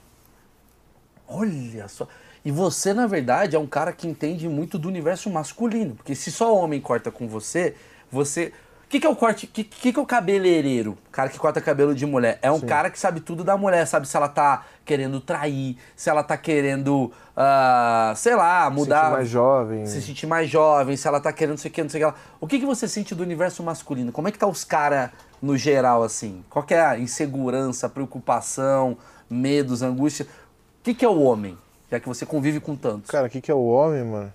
Olha só. E você, na verdade, é um cara que entende muito do universo masculino. Porque se só homem corta com você, você. O que, que é o corte? O que, que, que é o cabeleireiro? O cara que corta cabelo de mulher. É um cara que sabe tudo da mulher, sabe se ela tá querendo trair, se ela tá querendo, ah, sei lá, mudar. Sentir mais jovem. Se sentir mais jovem, se ela tá querendo não sei o que, não sei o que. O que, que você sente do universo masculino? Como é que tá os caras no geral, assim? Qual é a insegurança, preocupação, medos, angústia? O que, que é o homem? Já que você convive com tantos. Cara, o que, que é o homem, mano?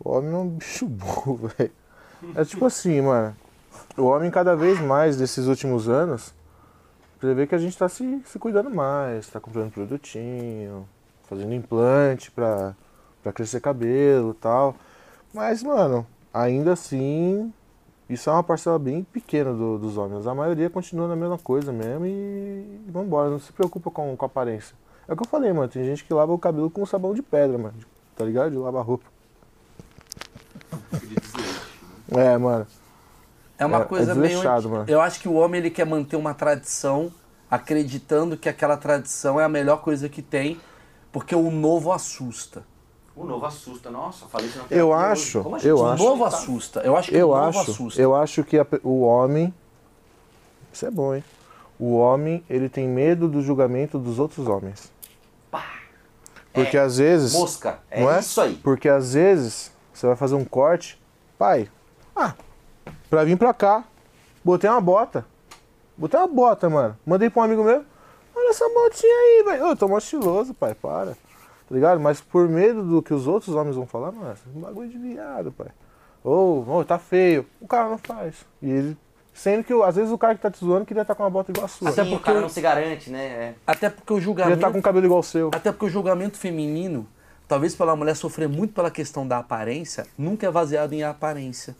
O homem é um bicho burro, velho. É tipo assim, mano. O homem, cada vez mais, desses últimos anos, você vê que a gente tá se, se cuidando mais, tá comprando produtinho, fazendo implante pra, pra crescer cabelo e tal. Mas, mano, ainda assim, isso é uma parcela bem pequena do- dos homens. A maioria continua na mesma coisa mesmo e vambora, não se preocupa com, com a aparência. É o que eu falei, mano. Tem gente que lava o cabelo com sabão de pedra, mano. Tá ligado? De lavar roupa. É, mano. É uma É- é coisa meio. desleixado, mano. Eu acho que o homem ele quer manter uma tradição, acreditando que aquela tradição é a melhor coisa que tem, porque o novo assusta. O novo assusta. Nossa, falei isso na Eu acho, Como eu o acho. novo tá- assusta. Eu acho que Eu o novo acho, assusta. eu acho que a o homem. Isso é bom, hein? O homem, ele tem medo do julgamento dos outros homens. Porque É, às vezes. Mosca. É, não é? isso aí. Porque às vezes você vai fazer um corte, pai, ah, pra vir pra cá, botei uma bota. Botei uma bota, mano. Mandei pra um amigo meu, olha essa botinha aí, velho. Eu tô mó estiloso, pai, para. Tá ligado? Mas por medo do que os outros homens vão falar, mano, esse bagulho de viado, pai. Ou, oh, tá feio. O cara não faz. E ele. Sendo que às vezes o cara que tá te zoando queria estar com uma bota igual a sua. Até porque o cara não se garante, né? É. Até porque o Queria julgamento. estar com o cabelo igual o seu. Até porque o julgamento feminino, talvez pela mulher sofrer muito pela questão da aparência, nunca é baseado em aparência.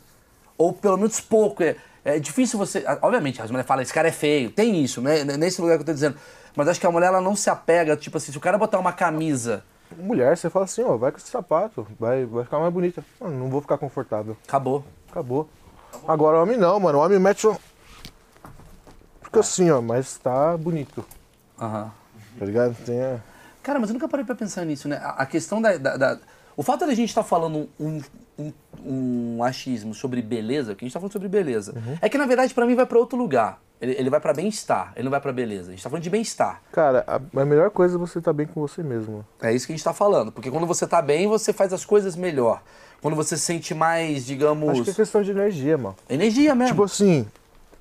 Ou pelo menos pouco. É, é difícil você. Obviamente, as mulheres falam, esse cara é feio. Tem isso, né? Nesse lugar que eu tô dizendo. Mas acho que a mulher ela não se apega, tipo assim, se o cara botar uma camisa, Mulher, você fala assim, ó, vai com esse sapato, vai, vai ficar mais bonita. Mano, não vou ficar confortável. acabou. Acabou. Agora o homem não, mano. O homem mete um. Fica assim, ó, mas tá bonito. Aham. Tá ligado? Tem a... Cara, mas eu nunca parei pra pensar nisso, né? A, questão da, da- da- O fato da gente estar falando um, um, um achismo sobre beleza, que a gente tá falando sobre beleza, é que na verdade pra mim vai pra outro lugar. Ele, ele vai pra bem-estar, ele não vai pra beleza. A gente tá falando de bem-estar. Cara, a, a melhor coisa é você estar bem com você mesmo. É isso que a gente tá falando. Porque quando você tá bem, você faz as coisas melhor. Quando você se sente mais, digamos. Acho que é questão de energia, mano. Energia mesmo. Tipo assim,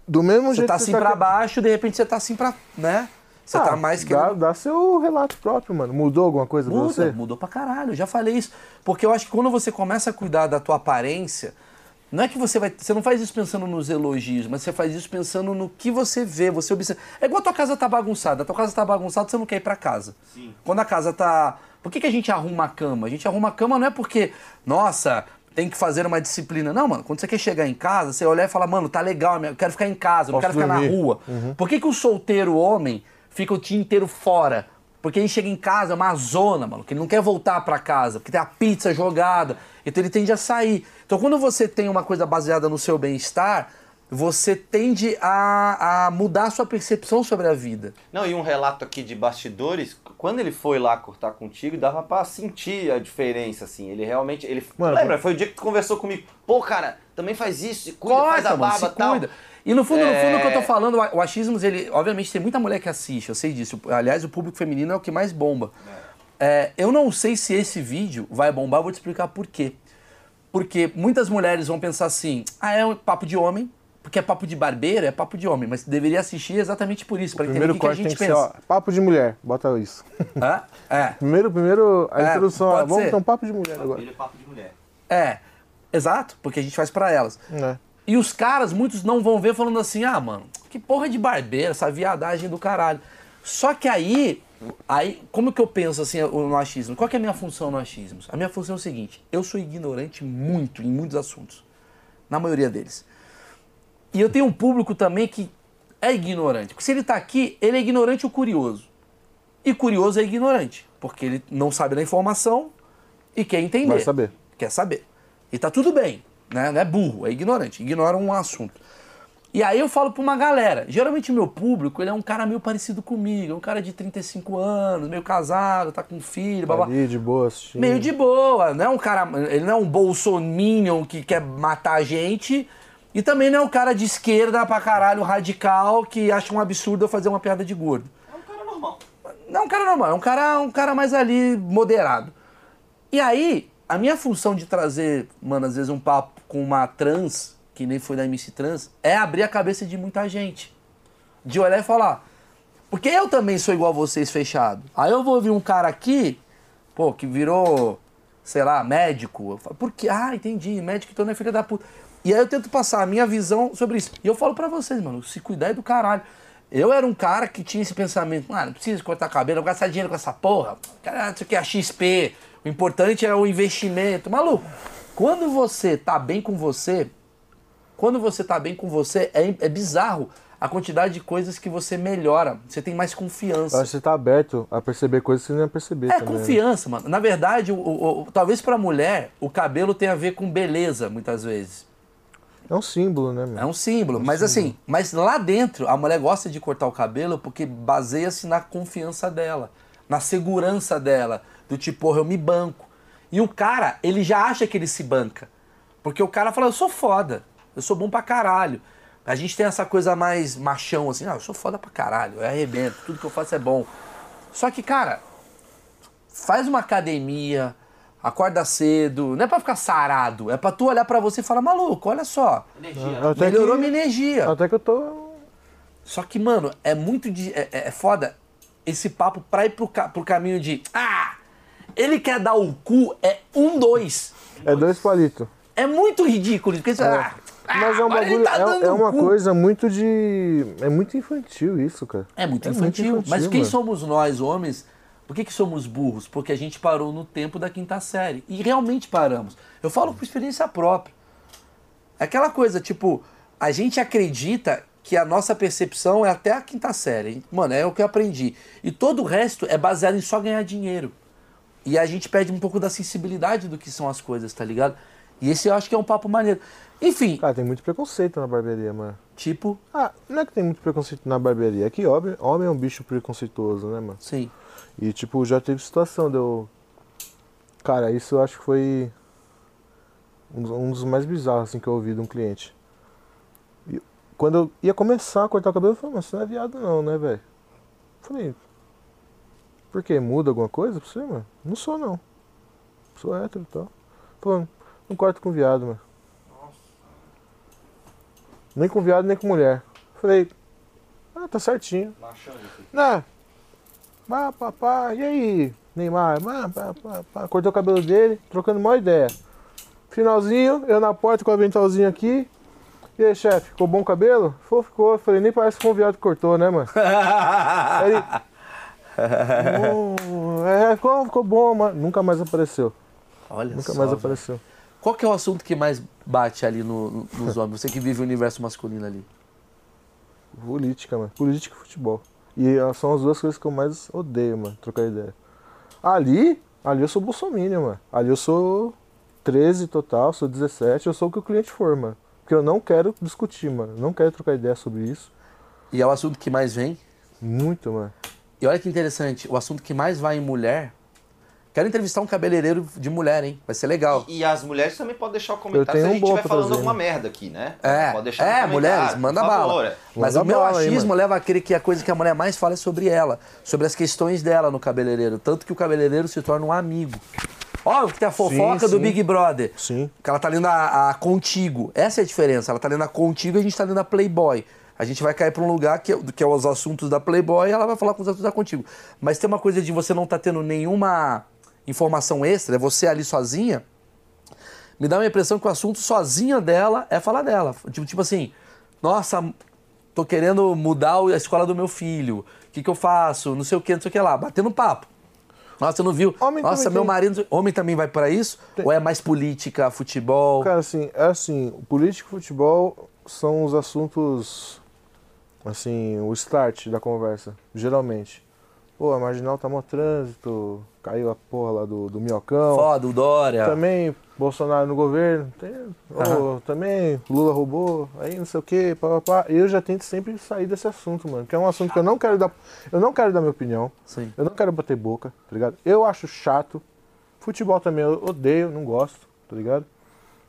do mesmo você jeito tá que assim você pra tá... baixo, de repente você tá assim pra. né? Você Ah, tá mais dá, querendo. dá seu relato próprio, mano. Mudou alguma coisa pra Muda, você? mudou pra caralho. Eu já falei isso. Porque eu acho que quando você começa a cuidar da tua aparência, não é que você vai. Você não faz isso pensando nos elogios, mas você faz isso pensando no que você vê, você observa. É igual a tua casa tá bagunçada. A tua casa tá bagunçada, você não quer ir pra casa. Sim. Quando a casa tá. Por que, que a gente arruma a cama? A gente arruma a cama não é porque, nossa, tem que fazer uma disciplina. Não, mano. Quando você quer chegar em casa, você olhar e falar, mano, tá legal, eu quero ficar em casa, eu não quero ficar na dormir. rua. Por que, que o solteiro homem fica o dia inteiro fora? Porque ele chega em casa, é uma zona, mano, que ele não quer voltar pra casa, porque tem a pizza jogada, então ele tende a sair. Então quando você tem uma coisa baseada no seu bem-estar, você tende a, a mudar a sua percepção sobre a vida. Não, e um relato aqui de bastidores, quando ele foi lá cortar contigo, dava pra sentir a diferença, assim. Ele realmente. Ele, Mano, lembra? Foi o dia que tu conversou comigo. Pô, cara, também faz isso, cuida, faz a mano, barba se e tal. cuida. E no fundo, no É. fundo, o que eu tô falando, o o achismos, ele, obviamente, tem muita mulher que assiste, eu sei disso. Aliás, o público feminino é o que mais bomba. É, eu não sei se esse vídeo vai bombar, eu vou te explicar por quê. Porque muitas mulheres vão pensar assim: ah, é um papo de homem, porque é papo de barbeiro, é papo de homem, mas deveria assistir exatamente por isso, para entender o que, que a gente que ser, pensa. ó, papo de mulher. Bota isso. Hã? É. Primeiro, primeiro, a É, introdução, ó, vamos ter um papo de mulher agora. Ele é papo de mulher. É, exato, porque a gente faz pra elas. É. E os caras, muitos não vão ver falando assim, ah, mano, que porra de barbeiro, essa viadagem do caralho. Só que aí, aí como que eu penso assim o- no achismo? Qual que é a minha função no achismo? A minha função é o seguinte, eu sou ignorante muito em muitos assuntos, na maioria deles. E eu tenho um público também que é ignorante. Porque se ele tá aqui, ele é ignorante ou curioso. E curioso é ignorante, porque ele não sabe da informação e quer entender. Vai saber. Quer saber. E tá tudo bem, né? Não é burro, é ignorante, ignora um assunto. E aí eu falo pra uma galera, geralmente o meu público, ele é um cara meio parecido comigo, é um cara de 35 anos, meio casado, tá com filho, babá. Ali, de boa, assistindo. Meio de boa, não é um cara, ele não é um bolsominion que quer matar a gente, e também não é um cara de esquerda pra caralho radical que acha um absurdo eu fazer uma piada de gordo. É um cara normal. Não é um cara normal, é um cara, um cara mais ali moderado. E aí, a minha função de trazer, mano, às vezes um papo com uma trans, que nem foi da MC Trans, é abrir a cabeça de muita gente. De olhar e falar. Porque eu também sou igual a vocês, fechado. Aí eu vou ouvir um cara aqui, pô, que virou, sei lá, médico. Eu falo, por quê? Ah, entendi, médico então não é filha da puta. E aí eu tento passar a minha visão sobre isso. E eu falo pra vocês, mano, se cuidar é do caralho. Eu era um cara que tinha esse pensamento, ah, não preciso cortar cabelo, não gastar dinheiro com essa porra. Cara, isso aqui é a XP. O importante é o investimento. Maluco, quando você tá bem com você, quando você tá bem com você, é, é bizarro a quantidade de coisas que você melhora. Você tem mais Eu confiança. acho que você tá aberto a perceber coisas que você não ia perceber É também. né? confiança, mano. Na verdade, o, o- o- talvez pra mulher, o cabelo tem a ver com beleza, muitas vezes. É um símbolo, né, meu? É um símbolo. Mas assim, mas lá dentro, a mulher gosta de cortar o cabelo porque baseia-se na confiança dela, na segurança dela. Do tipo, porra, eu me banco. E o cara, ele já acha que ele se banca. Porque o cara fala, eu sou foda, eu sou bom pra caralho. A gente tem essa coisa mais machão, assim, ah, eu sou foda pra caralho, eu arrebento, tudo que eu faço é bom. Só que, cara, faz uma academia, acorda cedo, não é pra ficar sarado, é pra tu olhar pra você e falar, maluco, olha só, Energia. Até melhorou que, minha energia. Até que eu tô... Só que, mano, é muito de, é, é- é foda esse papo pra ir pro, pro caminho de. Ah! Ele quer dar o cu, é um, dois. É dois palitos. É muito ridículo. Porque você, ah, Mas é um bagulho, tá é, é uma cu. coisa muito de... É muito infantil isso, cara. É muito É infantil. muito infantil, Mas quem mano. somos nós, homens? Por que, que somos burros? Porque a gente parou no tempo da quinta série. E realmente paramos. Eu falo por experiência própria. É Aquela coisa, tipo, a gente acredita que a nossa percepção é até a quinta série. Mano, é o que eu aprendi. E todo o resto é baseado em só ganhar dinheiro. E a gente perde um pouco da sensibilidade do que são as coisas, tá ligado? E esse eu acho que é um papo maneiro. Enfim, Cara, tem muito preconceito na barbearia, mano. tipo, Ah, não é que tem muito preconceito na barbearia, é que homem, homem é um bicho preconceituoso, né, mano? sim. E, tipo, já teve situação de eu... Cara, isso eu acho que foi um dos, mais bizarros, assim, que eu ouvi de um cliente. E quando eu ia começar a cortar o cabelo, eu falei, mas você não é viado não, né, velho? Falei, por quê? Muda alguma coisa pra você, mano? Não sou, não. Sou hétero e tal. Falando, não corto com viado, mano. Nem com viado, nem com mulher. Falei, ah, tá certinho. Machão aqui. Não, Pá, pá, pá. E aí, Neymar? Pá, pá, pá, pá. Cortei o cabelo dele, trocando uma ideia. Finalzinho, eu na porta com o aventalzinho aqui. E aí, chefe, ficou bom o cabelo? Falou, ficou. Falei, nem parece que foi um viado que cortou, né, mano? Aí "Oh, é, ficou, ficou bom, mano. Nunca mais apareceu. Olha Nunca só, mais velho. apareceu. Qual que é o assunto que mais bate ali no- no- nos homens? Você que vive o universo masculino ali. Política, mano. Política e futebol. E são as duas coisas que eu mais odeio, mano, trocar ideia. Ali, ali eu sou bolsominion, mano. Ali eu sou 13 total, sou 17, eu sou o que o cliente for, mano. Porque eu não quero discutir, mano. Não quero trocar ideia sobre isso. E é o assunto que mais vem. Muito, mano. E olha que interessante, o assunto que mais vai em mulher. Quero entrevistar um cabeleireiro de mulher, hein? Vai ser legal. E as mulheres também podem deixar o comentário tenho se a um gente estiver falando alguma merda aqui, né? É, Pode deixar é comentário, mulheres, manda bala. Mas Manda o meu bala aí, achismo mano. leva a crer que a coisa que a mulher mais fala é sobre ela, sobre as questões dela no cabeleireiro. Tanto que o cabeleireiro se torna um amigo. Óbvio que tem a fofoca Sim, do sim. Big Brother. Sim. Que ela tá lendo a, a Contigo. Essa é a diferença. Ela tá lendo a Contigo e a gente tá lendo a Playboy. A gente vai cair pra um lugar que, é- que é os assuntos da Playboy e ela vai falar com os assuntos da Contigo. Mas tem uma coisa de você não tá tendo nenhuma informação extra, é você ali sozinha. Me dá uma impressão que o assunto sozinha dela é falar dela. Tipo, tipo assim, nossa, tô querendo mudar a escola do meu filho. O que, que eu faço? Não sei o que, não sei o que lá. Batendo papo. Nossa, você não viu? Homem Nossa, meu tem. marido. Homem também vai pra isso? Ou é mais política, futebol? Cara, assim, é assim, o político e futebol são os assuntos, assim, o start da conversa, geralmente. Pô, a Marginal tá mó trânsito, caiu a porra lá do, do minhocão. Foda, o Dória. Também Bolsonaro no governo, tem, também Lula roubou, aí não sei o que, papapá. E eu já tento sempre sair desse assunto, mano. Que é um assunto que eu não quero dar. Eu não quero dar minha opinião. Sim. Eu não quero bater boca, tá ligado? Eu acho chato. Futebol também eu odeio, não gosto, tá ligado?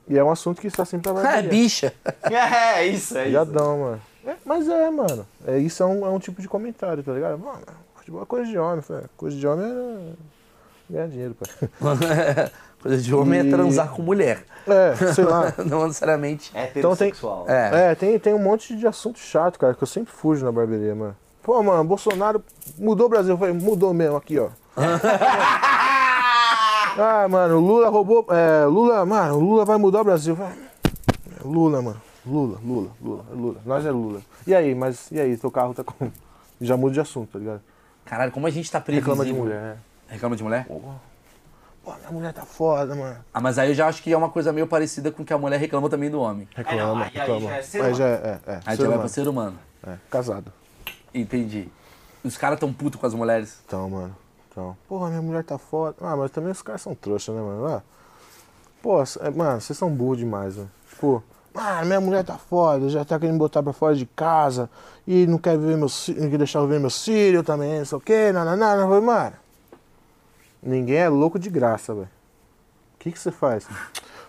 E é um assunto que está sempre pra É, bicha. É, isso, é isso. Viadão, mano. É, mas é, mano. É, isso é um, é um tipo de comentário, tá ligado? Mano, futebol é coisa de homem. Falei, coisa de homem é ganhar dinheiro, pai. Coisa de homem é E- transar com mulher. É, sei lá. Não necessariamente. É Então tem-. É. É, tem, tem um monte de assunto chato, cara, que eu sempre fujo na barbearia, mano. Pô, mano, Bolsonaro mudou o Brasil. Eu falei, mudou mesmo aqui, ó. ah, mano, Lula roubou. É, Lula, mano, Lula vai mudar o Brasil. Falei, Lula, mano. Lula, Lula, Lula, Lula. Nós é Lula. E aí, mas e aí, teu carro tá com. Já muda de assunto, tá ligado? Caralho, como a gente tá previsível. Reclama de mulher, né? Reclama de mulher? Pô, minha mulher tá foda, mano. Ah, mas aí eu já acho que é uma coisa meio parecida com que a mulher reclama também do homem. Reclama, não, aí- aí reclama. já é ser Mas já é, é, é. Aí já vai pro ser humano. É, casado. Entendi. Os caras tão putos com as mulheres. Então, mano. Então. Porra, minha mulher tá foda. Ah, mas também os caras são trouxa, né, mano? Ah, pô, é, mano, vocês são burros demais, mano. Tipo, ah, minha mulher tá foda, já tá querendo me botar pra fora de casa e não quer ver meu não quer deixar eu ver meu filho também, não sei o quê, nananá. Eu falei, mano, ninguém é louco de graça, velho. O que que você faz?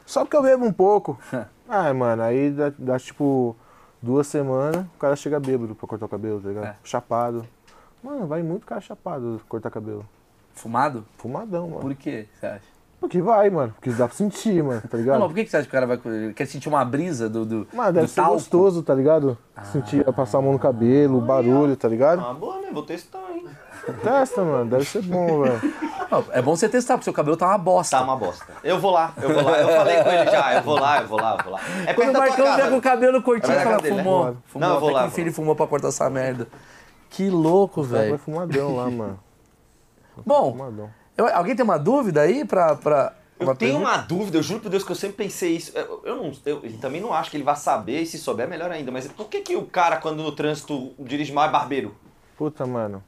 Só porque eu bebo um pouco. ah, mano, aí dá, dá, tipo duas semanas, o cara chega bêbado pra cortar o cabelo, tá ligado? É. Chapado. Mano, vai muito cara chapado cortar cabelo. Fumado? Fumadão, mano. Por quê, você acha? Porque vai, mano. Porque dá pra sentir, mano, tá Não, ligado? mas por que que você acha que o cara vai. ele Quer sentir uma brisa do. do Mano, deve do ser talco? gostoso, tá ligado? Sentir, passar a mão no cabelo, o barulho, tá ligado? Ah, boa, né? Vou testar, hein? Testa, mano. Deve ser bom, velho. Não, é bom você testar, porque seu cabelo tá uma bosta. Tá uma bosta. Eu vou lá, eu vou lá. Eu falei com ele já, eu vou lá, eu vou lá, eu vou lá. É Quando o Marcão casa. com o cabelo curtinho, É na fala, casa dele, né? fumou. Não, fumou. eu vou lá, enfim ele fumou pra cortar essa merda. Que louco, O cara vai velho. fumadão lá, mano. Bom, Fumadão. Eu- alguém tem uma dúvida aí pra. pra Eu uma tenho pergunta? uma dúvida, eu juro por Deus que eu sempre pensei isso. Eu, eu não, eu também não acho que ele vai saber, e se souber, melhor ainda. Mas por que, que o cara, quando no trânsito dirige mal, é barbeiro? Puta, mano.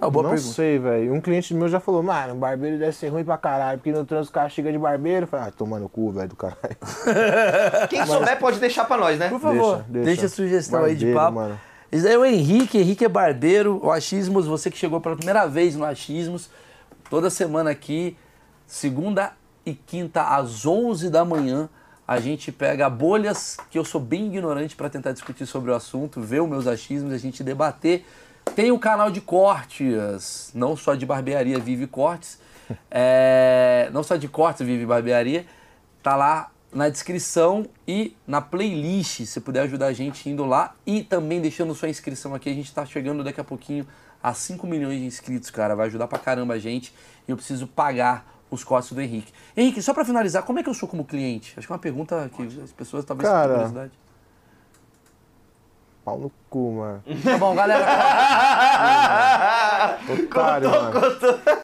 É uma boa não pergunta. sei, velho. Um cliente meu já falou, mano, barbeiro deve ser ruim pra caralho, porque no trânsito o cara chega de barbeiro. Eu falei, ah, toma no cu, velho, do caralho. Quem souber pode deixar pra nós, né? Por favor, deixa, deixa. a sugestão aí de Barbeiro, papo. mano. Isso aí é o Henrique, Henrique é barbeiro, o Achismos, você que chegou pela primeira vez no Achismos, toda semana aqui, segunda e quinta às 11 da manhã, a gente pega bolhas que eu sou bem ignorante para tentar discutir sobre o assunto, ver os meus achismos, a gente debater. Tem o canal de cortes, não só de barbearia Vive Cortes, é, não só de cortes Vive Barbearia, tá lá na descrição e na playlist, se puder ajudar a gente indo lá e também deixando sua inscrição aqui, a gente tá chegando daqui a pouquinho a 5 milhões de inscritos, cara. Vai ajudar pra caramba a gente. E eu preciso pagar os cortes do Henrique. Henrique, só pra finalizar, como é que eu sou como cliente? Acho que é uma pergunta que as pessoas talvez Cara, tenham curiosidade. Pau no cu, mano. Tá bom, galera. Otário, mano.